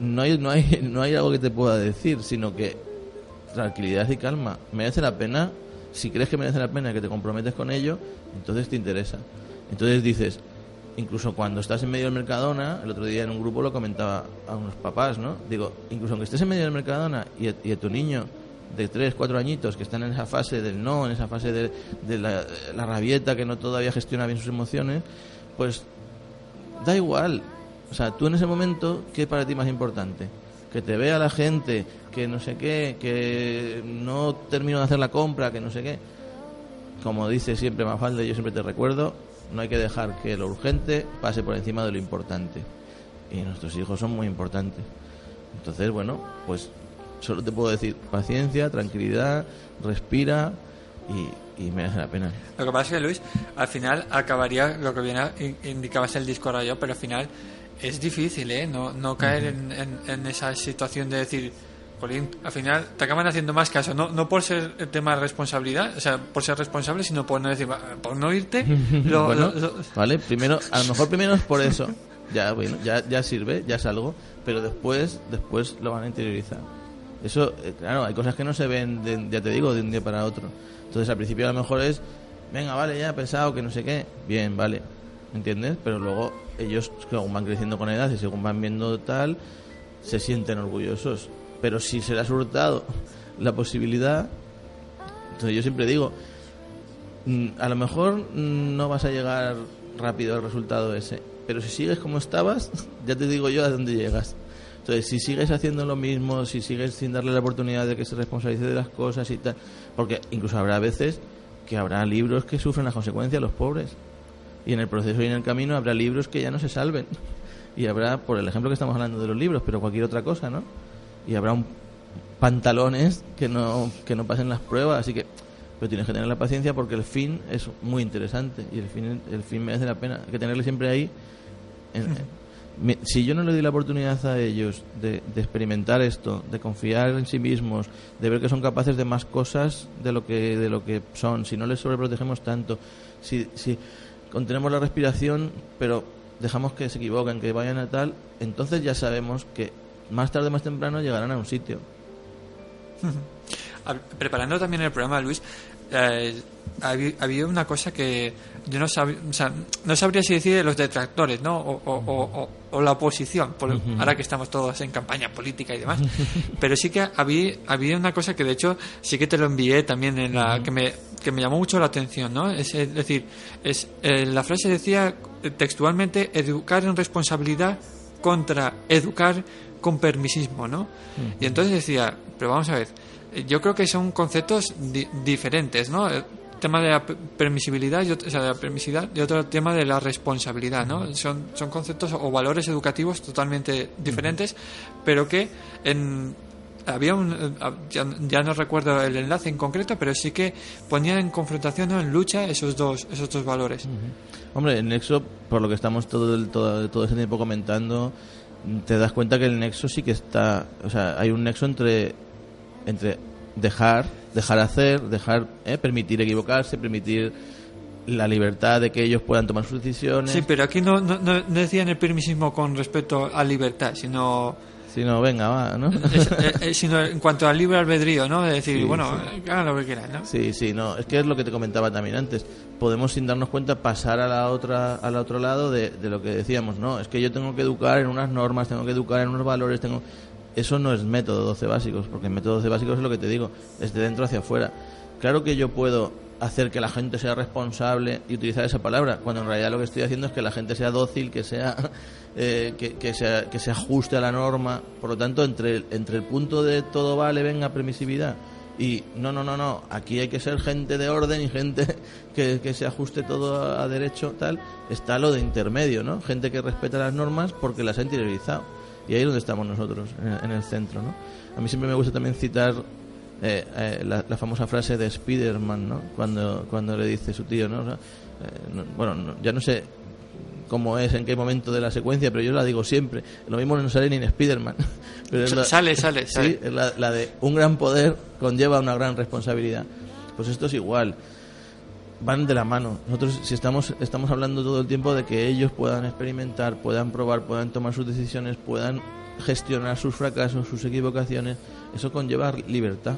no hay, no hay, no hay algo que te pueda decir, sino que tranquilidad y calma. ¿Merece la pena? Si crees que merece la pena que te comprometes con ello, entonces te interesa. Entonces dices, incluso cuando estás en medio del Mercadona, el otro día en un grupo lo comentaba a unos papás, ¿no? Digo, incluso aunque estés en medio del Mercadona y y a tu niño de 3, 4 añitos que están en esa fase del no, en esa fase de, de la, la rabieta que no todavía gestiona bien sus emociones, pues da igual. O sea, tú en ese momento, ¿qué es para ti más importante? Que te vea la gente, que no sé qué, que no termino de hacer la compra, que no sé qué. Como dice siempre Mafalda, yo siempre te recuerdo, no hay que dejar que lo urgente pase por encima de lo importante. Y nuestros hijos son muy importantes. Entonces, bueno, pues solo te puedo decir paciencia, tranquilidad, respira y, y merece la pena. Lo que pasa es que, Luis, al final acabaría lo que bien in- indicabas el disco rayado, pero al final es difícil, ¿eh? No, no caer en, en- en esa situación de decir, al final te acaban haciendo más caso, no, no por ser el tema de responsabilidad, o sea, por ser responsable, sino por no decir, "Va, por no irte, lo- bueno, lo- lo- vale, primero, a lo mejor primero es por eso. Ya, bueno, ya, ya sirve, ya es algo, pero después, después lo van a interiorizar. Eso, eh, claro, hay cosas que no se ven, de- ya te digo, de un día para otro. Entonces al principio a lo mejor es, venga, vale, ya he pensado que no sé qué, bien, vale, ¿entiendes? Pero luego ellos, según van creciendo con edad y según van viendo tal, se sienten orgullosos. Pero si se les ha hurtado la posibilidad, entonces yo siempre digo, Mm, a lo mejor no vas a llegar rápido al resultado ese, pero si sigues como estabas, ya te digo yo a dónde llegas. Entonces, si sigues haciendo lo mismo, si sigues sin darle la oportunidad de que se responsabilice de las cosas y tal, porque incluso habrá veces que habrá libros que sufren las consecuencias los pobres. Y en el proceso y en el camino habrá libros que ya no se salven. Y habrá, por el ejemplo que estamos hablando de los libros, pero cualquier otra cosa, ¿no? Y habrá un pantalones que no, que no pasen las pruebas, así que pero tienes que tener la paciencia porque el fin es muy interesante y el fin el fin merece la pena hay que tenerle siempre ahí en- si yo no le doy la oportunidad a ellos de, de experimentar esto de confiar en sí mismos de ver que son capaces de más cosas de lo que de lo que son si no les sobreprotegemos tanto si si contenemos la respiración pero dejamos que se equivoquen que vayan a tal entonces ya sabemos que más tarde o más temprano llegarán a un sitio. Preparando también el programa, Luis, eh, había, una cosa que yo no sabía, o sea, no sabría si decir de los detractores, ¿no? O, o- o- o- la oposición, por- ahora que estamos todos en campaña política y demás. Pero sí que había, había una cosa que de hecho sí que te lo envié también en la que me, que me llamó mucho la atención, ¿no? Es, es decir, es, eh, la frase decía textualmente educar en responsabilidad contra educar con permisismo, ¿no? Y entonces decía, pero vamos a ver, yo creo que son conceptos di- diferentes, ¿no? Tema de la pe- permisibilidad, y otro, o sea, de la permisividad y otro tema de la responsabilidad, ¿no? Son, son conceptos o valores educativos totalmente diferentes, pero que en había un eh, ya, ya no recuerdo el enlace en concreto, pero sí que ponían en confrontación o en lucha esos dos esos dos valores. Hombre, el nexo, por lo que estamos todo el, todo, todo ese tiempo comentando, te das cuenta que el nexo sí que está, o sea, hay un nexo entre entre dejar, dejar hacer, dejar, eh, permitir equivocarse, permitir la libertad de que ellos puedan tomar sus decisiones. Sí, pero aquí no, no, no no decían el permisismo con respecto a libertad, sino Si no, venga, va, ¿no? es- sino en cuanto al libre albedrío, ¿no? De decir, Sí, bueno, sí. hagan lo que quieran, ¿no? Sí, sí, no, es que es lo que te comentaba también antes. Podemos sin darnos cuenta pasar a la otra al otro lado de, de lo que decíamos, no, es que yo tengo que educar en unas normas, tengo que educar en unos valores, tengo eso no es método 12 básicos, porque el método 12 básicos es lo que te digo, es de dentro hacia afuera. Claro que yo puedo hacer que la gente sea responsable y utilizar esa palabra, cuando en realidad lo que estoy haciendo es que la gente sea dócil, que sea eh, que, que sea que se ajuste a la norma. Por lo tanto, entre el, entre el punto de todo vale, venga permisividad y no, no, no, no, aquí hay que ser gente de orden y gente que, que se ajuste todo a, derecho, tal, está lo de intermedio, ¿no? Gente que respeta las normas porque las ha interiorizado. Y ahí es donde estamos nosotros, en, el- en el centro, ¿no? A mí siempre me gusta también citar eh, eh, la, la famosa frase de Spiderman, ¿no? Cuando, cuando le dice su tío, ¿no? O sea, eh, no- bueno, no- ya no sé cómo es, en qué momento de la secuencia, pero yo la digo siempre. Lo mismo no sale ni en Spiderman. Pero es la- Sale, sale, Sí, sale. es la, la de un gran poder conlleva una gran responsabilidad. Pues esto es igual. Van de la mano. Nosotros, si estamos, estamos hablando todo el tiempo de que ellos puedan experimentar, puedan probar, puedan tomar sus decisiones, puedan gestionar sus fracasos, sus equivocaciones, eso conlleva libertad.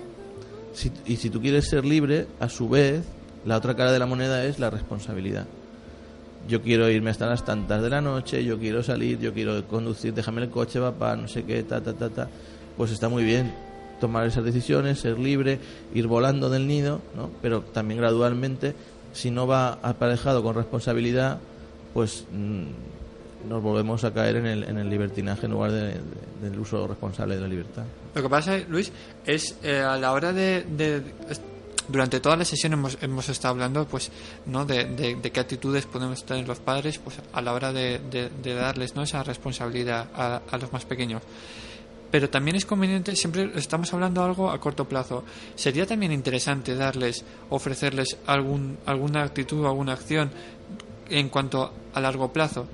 Si- y si tú quieres ser libre, a su vez, la otra cara de la moneda es la responsabilidad. Yo quiero irme hasta las tantas de la noche, yo quiero salir, yo quiero conducir, déjame el coche, papá, no sé qué, ta, ta, ta, ta. Pues está muy bien tomar esas decisiones, ser libre, ir volando del nido, ¿no? Pero también gradualmente, si no va aparejado con responsabilidad, pues mm, nos volvemos a caer en el, en el libertinaje en lugar de- de- del uso responsable de la libertad. Lo que pasa, Luis, es eh, a la hora de, de- durante toda la sesión hemos, hemos estado hablando, pues, no, de, qué actitudes podemos tener los padres, pues, a la hora de, de- darles, no, esa responsabilidad a los más pequeños. Pero también es conveniente, siempre estamos hablando algo a corto plazo. Sería también interesante darles, ofrecerles algún, alguna actitud, alguna acción en cuanto a largo plazo.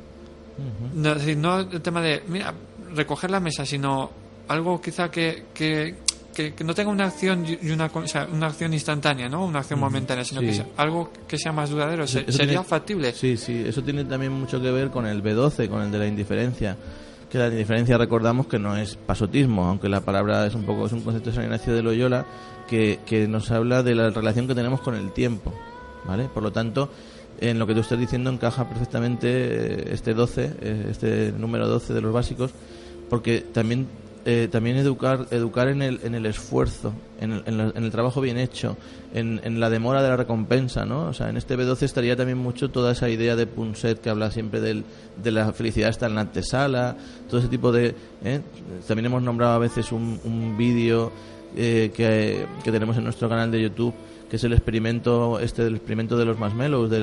No, es decir, no el tema de, mira, recoger la mesa, sino algo quizá que, que, que, que no tenga una acción y una, o sea, una acción instantánea, ¿no? Una acción momentánea, sino Sí. que sea algo que sea más duradero. Se- ¿Sería tiene- factible? Sí, sí, eso tiene también mucho que ver con el B12, con el de la indiferencia. Que la indiferencia recordamos que no es pasotismo, aunque la palabra es un poco es un concepto de San Ignacio de Loyola que, que nos habla de la relación que tenemos con el tiempo, ¿vale? Por lo tanto, en lo que tú estás diciendo encaja perfectamente eh, este 12, eh, este número 12 de los básicos, porque también eh, también educar educar en el, en el esfuerzo, en el, en la- en el trabajo bien hecho, en, en la demora de la recompensa, ¿no? O sea, en este B12 estaría también mucho toda esa idea de Punset que habla siempre del, de la felicidad está en la antesala, todo ese tipo de... ¿eh? También hemos nombrado a veces un, un vídeo eh, que, que tenemos en nuestro canal de YouTube que es el experimento este del experimento de los marshmallows de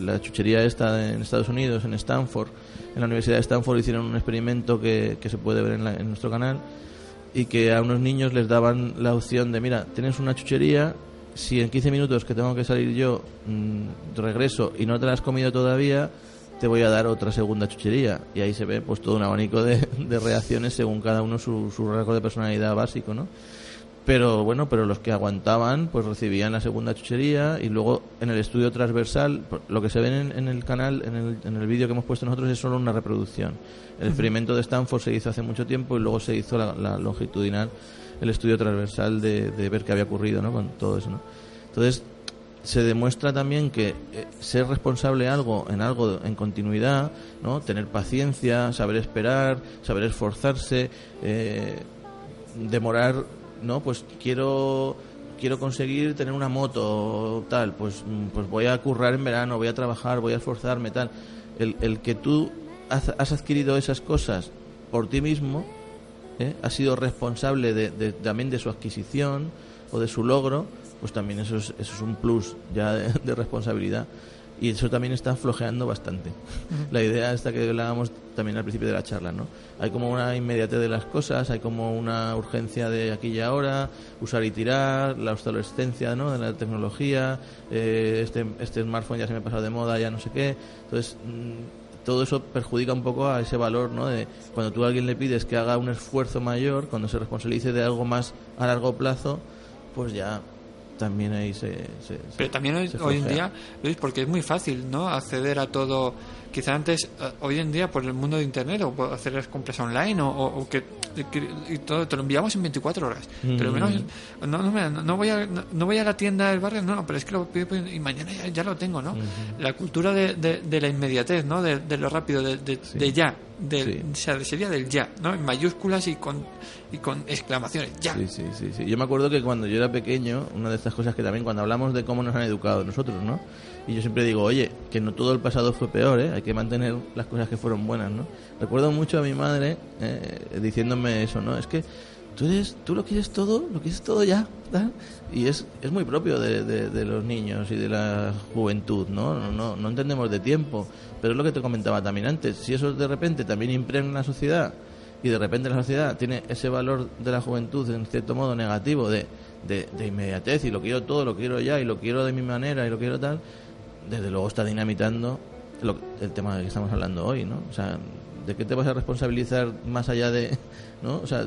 la chuchería esta en Estados Unidos en Stanford en la Universidad de Stanford hicieron un experimento que, que se puede ver en, la- en nuestro canal y que a unos niños les daban la opción de mira tienes una chuchería si en 15 minutos que tengo que salir yo mm, regreso y no te la has comido todavía te voy a dar otra segunda chuchería y ahí se ve pues todo un abanico de, de reacciones según cada uno su, su rasgo de personalidad básico no pero bueno, pero los que aguantaban pues recibían la segunda chuchería y luego en el estudio transversal, lo que se ve en, en el canal, en el, en el vídeo que hemos puesto nosotros es solo una reproducción. El experimento de Stanford se hizo hace mucho tiempo y luego se hizo la, la longitudinal, el estudio transversal de, de ver qué había ocurrido ¿no? con todo eso. ¿no? Entonces, se demuestra también que eh, ser responsable algo en algo en continuidad, ¿no? tener paciencia, saber esperar, saber esforzarse, eh, demorar, no, pues quiero quiero conseguir tener una moto tal, pues mm, pues voy a currar en verano, voy a trabajar, voy a esforzarme tal. El, el que tú has, has adquirido esas cosas por ti mismo, ¿eh? has sido responsable de, de- también de su adquisición o de su logro, pues también eso es, eso es un plus ya de, de responsabilidad. Y eso también está flojeando bastante. La idea esta que hablábamos también al principio de la charla, ¿no? Hay como una inmediatez de las cosas, hay como una urgencia de aquí y ahora, usar y tirar, la obsolescencia, ¿no? De la tecnología, eh, este, este smartphone ya se me ha pasado de moda, ya no sé qué. Entonces, mm, todo eso perjudica un poco a ese valor, ¿no? De cuando tú a alguien le pides que haga un esfuerzo mayor, cuando se responsabilice de algo más a largo plazo, pues ya también ahí se... se- Pero también hoy, en día, Luis, porque es muy fácil, ¿no? Acceder a todo. Quizá antes, eh, hoy en día, por el mundo de Internet, o por hacer las compras online, o, o- o que, que- y todo, te lo enviamos en 24 horas. Pero Mm. menos, no, no, no voy a, no, no voy a la tienda del barrio, no, no, pero es que lo pido y mañana ya, ya lo tengo, ¿no? La cultura de, de, de la inmediatez, ¿no? De, de lo rápido, de, ya. Del, Sí. o sea, sería del ya, ¿no? En mayúsculas y con, y con exclamaciones, ya. Sí, sí, sí, sí. Yo me acuerdo que cuando yo era pequeño, una de estas cosas que también cuando hablamos de cómo nos han educado nosotros, ¿no? Y yo siempre digo, oye, que no todo el pasado fue peor, ¿eh? Hay que mantener las cosas que fueron buenas, ¿no? Recuerdo mucho a mi madre eh, diciéndome eso, ¿no? Es que tú eres, tú lo quieres todo, lo quieres todo ya, ¿tal? Y es, es muy propio de, de- de los niños y de la juventud, ¿no? No, no, no entendemos de tiempo, pero es lo que te comentaba también antes. Si eso de repente también impregna la sociedad y de repente la sociedad tiene ese valor de la juventud en cierto modo negativo de, de, de inmediatez y lo quiero todo, lo quiero ya y lo quiero de mi manera y lo quiero tal, desde luego está dinamitando lo- el tema del que estamos hablando hoy, ¿no? O sea, ¿de qué te vas a responsabilizar más allá de, ¿no? O sea,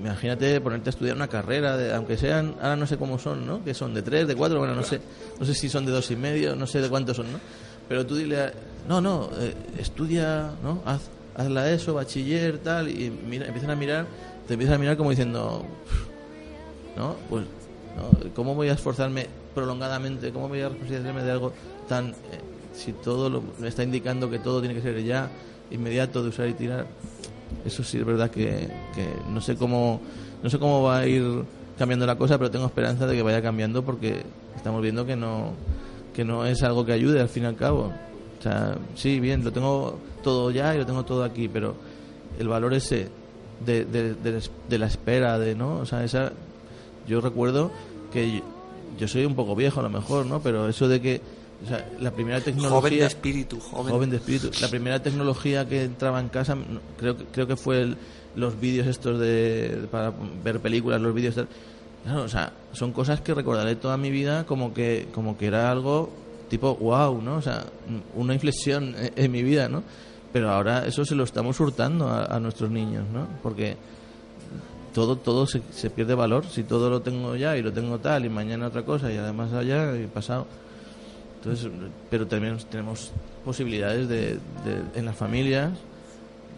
imagínate ponerte a estudiar una carrera, de, aunque sean, ahora no sé cómo son, ¿no? Que son de tres, de cuatro, bueno, no sé, no sé si son de dos y medio, no sé de cuántos son, ¿no? Pero tú dile, a- no, no, eh, estudia, ¿no? Haz, haz la ESO, bachiller, tal, y mira, empiezan a mirar, te empiezan a mirar como diciendo, ¿no? Pues, ¿no? ¿cómo voy a esforzarme prolongadamente? ¿Cómo voy a responsabilizarme de algo tan... eh, si todo lo, me está indicando que todo tiene que ser ya, inmediato, de usar y tirar? Eso sí es verdad que, no sé cómo no sé cómo va a ir cambiando la cosa, pero tengo esperanza de que vaya cambiando porque estamos viendo que no que no es algo que ayude al fin y al cabo. O sea, sí, bien, lo tengo todo ya y lo tengo todo aquí, pero el valor ese de, de, de de la espera, de, ¿no? O sea, esa, yo recuerdo que yo, soy un poco viejo a lo mejor, ¿no? Pero eso de que, o sea, la primera tecnología... Joven de espíritu, joven. Joven de espíritu. La primera tecnología que entraba en casa, creo que creo que fue el- los vídeos estos de para ver películas, los vídeos. Claro, o sea, son cosas que recordaré toda mi vida como que como que era algo tipo wow, ¿no? O sea, una inflexión en, en mi vida, ¿no? Pero ahora eso se lo estamos hurtando a, a nuestros niños, ¿no? Porque todo todo se, se pierde valor. Si todo lo tengo ya y lo tengo tal y mañana otra cosa y además allá y pasado. Entonces pero también tenemos posibilidades de, de- en las familias.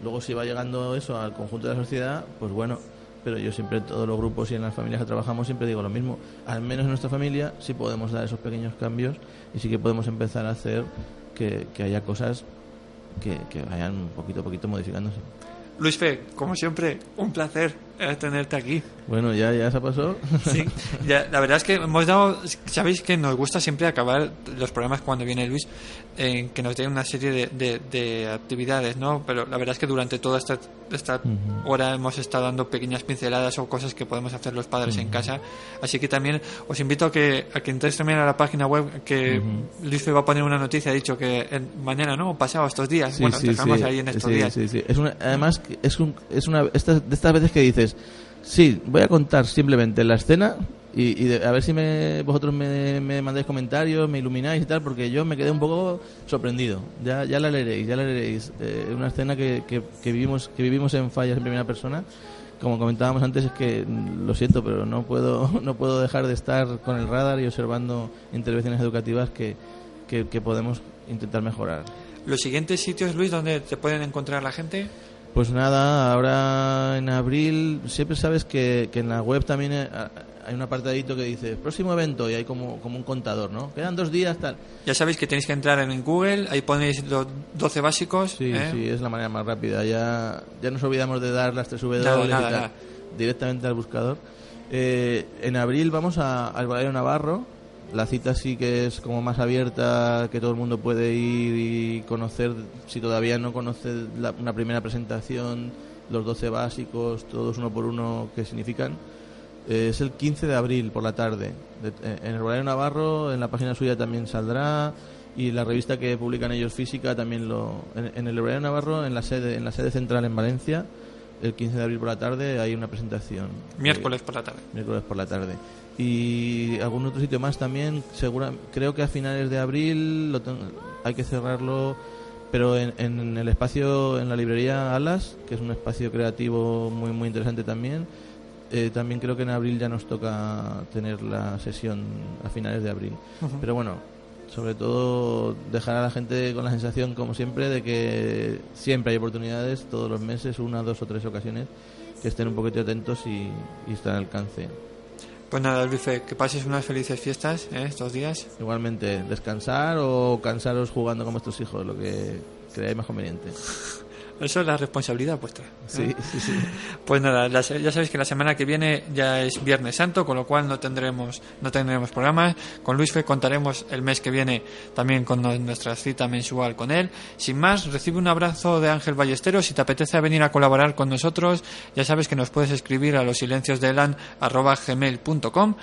Luego si va llegando eso al conjunto de la sociedad pues bueno pero yo siempre en todos los grupos y en las familias que trabajamos siempre digo lo mismo. Al menos en nuestra familia sí podemos dar esos pequeños cambios y sí que podemos empezar a hacer que, que haya cosas que, que vayan poquito a poquito modificándose. Luis Fe, como siempre, un placer tenerte aquí. Bueno, ya, ya se pasó. Sí, ya, la verdad es que hemos dado, sabéis que nos gusta siempre acabar los programas cuando viene Luis, en que nos dé una serie de, de- de actividades, ¿no? Pero la verdad es que durante toda esta, esta hora hemos estado dando pequeñas pinceladas o cosas que podemos hacer los padres en casa. Así que también os invito a que, a que entréis también a la página web que Luis Fe va a poner una noticia, ha dicho que en- mañana, ¿no? Pasado estos días. Sí, bueno, sí, dejamos sí. ahí en estos días. sí, sí. Es una, además, es, un, es una estas, de estas veces que dices, sí, voy a contar simplemente la escena y, y de- a ver si me, vosotros me, me mandáis comentarios, me ilumináis y tal, porque yo me quedé un poco sorprendido. Ya, ya la leeréis, ya la leeréis. Eh, una escena que, que, que vivimos, que vivimos en fallas en primera persona. Como comentábamos antes, es que mm, lo siento, pero no puedo, no puedo dejar de estar con el radar y observando intervenciones educativas que, que, que podemos intentar mejorar. Los siguientes sitios, Luis, donde te pueden encontrar la gente. Pues nada, ahora en abril siempre sabes que, que en la web también eh, hay un apartadito que dice próximo evento y hay como, como un contador, ¿no? Quedan dos días, tal. Ya sabéis que tenéis que entrar en Google, ahí ponéis los 12 básicos. Sí, ¿eh? sí, es la manera más rápida. Ya, ya nos olvidamos de dar las tres W Nada, nada, directamente al buscador. Eh, en abril vamos a- al Balario Navarro. La cita sí que es como más abierta, que todo el mundo puede ir y conocer, si todavía no conoce la- una primera presentación, los 12 básicos, todos uno por uno, que significan. Eh, es el 15 de abril por la tarde. De- eh, en el Balario Navarro, en la página suya también saldrá y la revista que publican ellos física también lo en, en el Balario Navarro en la sede en la sede central en Valencia el 15 de abril por la tarde hay una presentación Miércoles por la tarde. miércoles por la tarde. Y algún otro sitio más también, segura, creo que a finales de abril lo ten- hay que cerrarlo, pero en, en el espacio, en la librería Alas, que es un espacio creativo muy, muy interesante también, eh, también creo que en abril ya nos toca tener la sesión a finales de abril. Pero bueno, sobre todo dejar a la gente con la sensación, como siempre, de que siempre hay oportunidades, todos los meses, una, dos o tres ocasiones, que estén un poquito atentos y, y estén al alcance. Pues nada, Luis, Fe, que pases unas felices fiestas ¿eh? estos días. Igualmente, descansar o cansaros jugando con vuestros hijos, lo que creáis más conveniente. Eso es la responsabilidad vuestra. ¿eh? Sí, sí, sí. Pues nada, la ya sabéis que la semana que viene ya es Viernes Santo, con lo cual no tendremos no tendremos programas. Con Luis Fe contaremos el mes que viene también con no- nuestra cita mensual con él. Sin más, recibe un abrazo de Ángel Ballesteros. Si te apetece venir a colaborar con nosotros, ya sabes que nos puedes escribir a los silencios de gmail.com.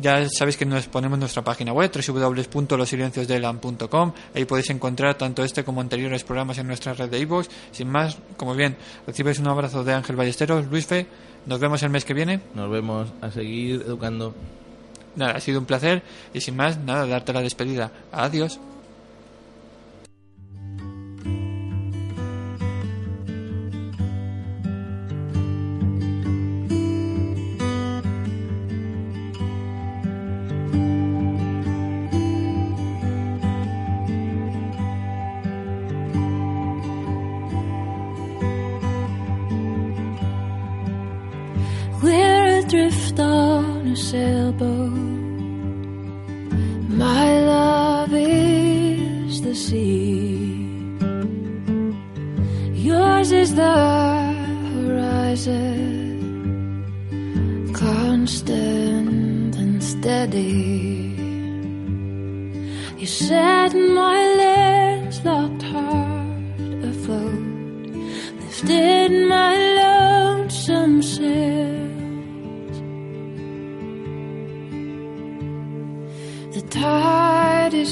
Ya sabéis que nos ponemos nuestra página web www.losilenciosdelan.com. Ahí podéis encontrar tanto este como anteriores programas en nuestra red de iVoox. Sin más, como bien, recibes un abrazo de Ángel Ballesteros. Luis Fe, nos vemos el mes que viene. Nos vemos a seguir educando. Nada, ha sido un placer y sin más, nada, darte la despedida. Adiós. Adrift on a sailboat. My love is the sea. Yours is the horizon, constant and steady. You set my landlocked heart afloat lifted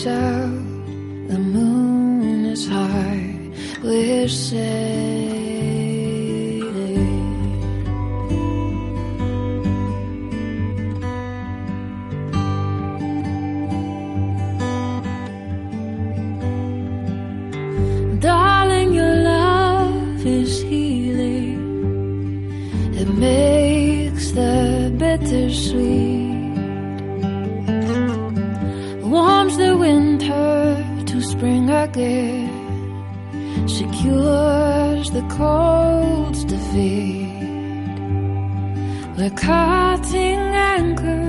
out, the moon is high, we're sailing. Spring. Secures the cold's defeat. We're cutting anchor,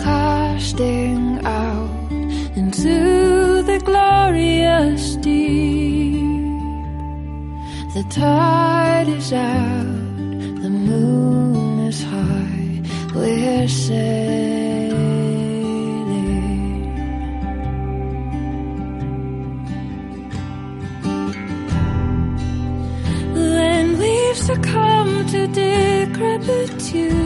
casting out into the glorious deep. The tide is out, the moon is high, we're sailing. number you.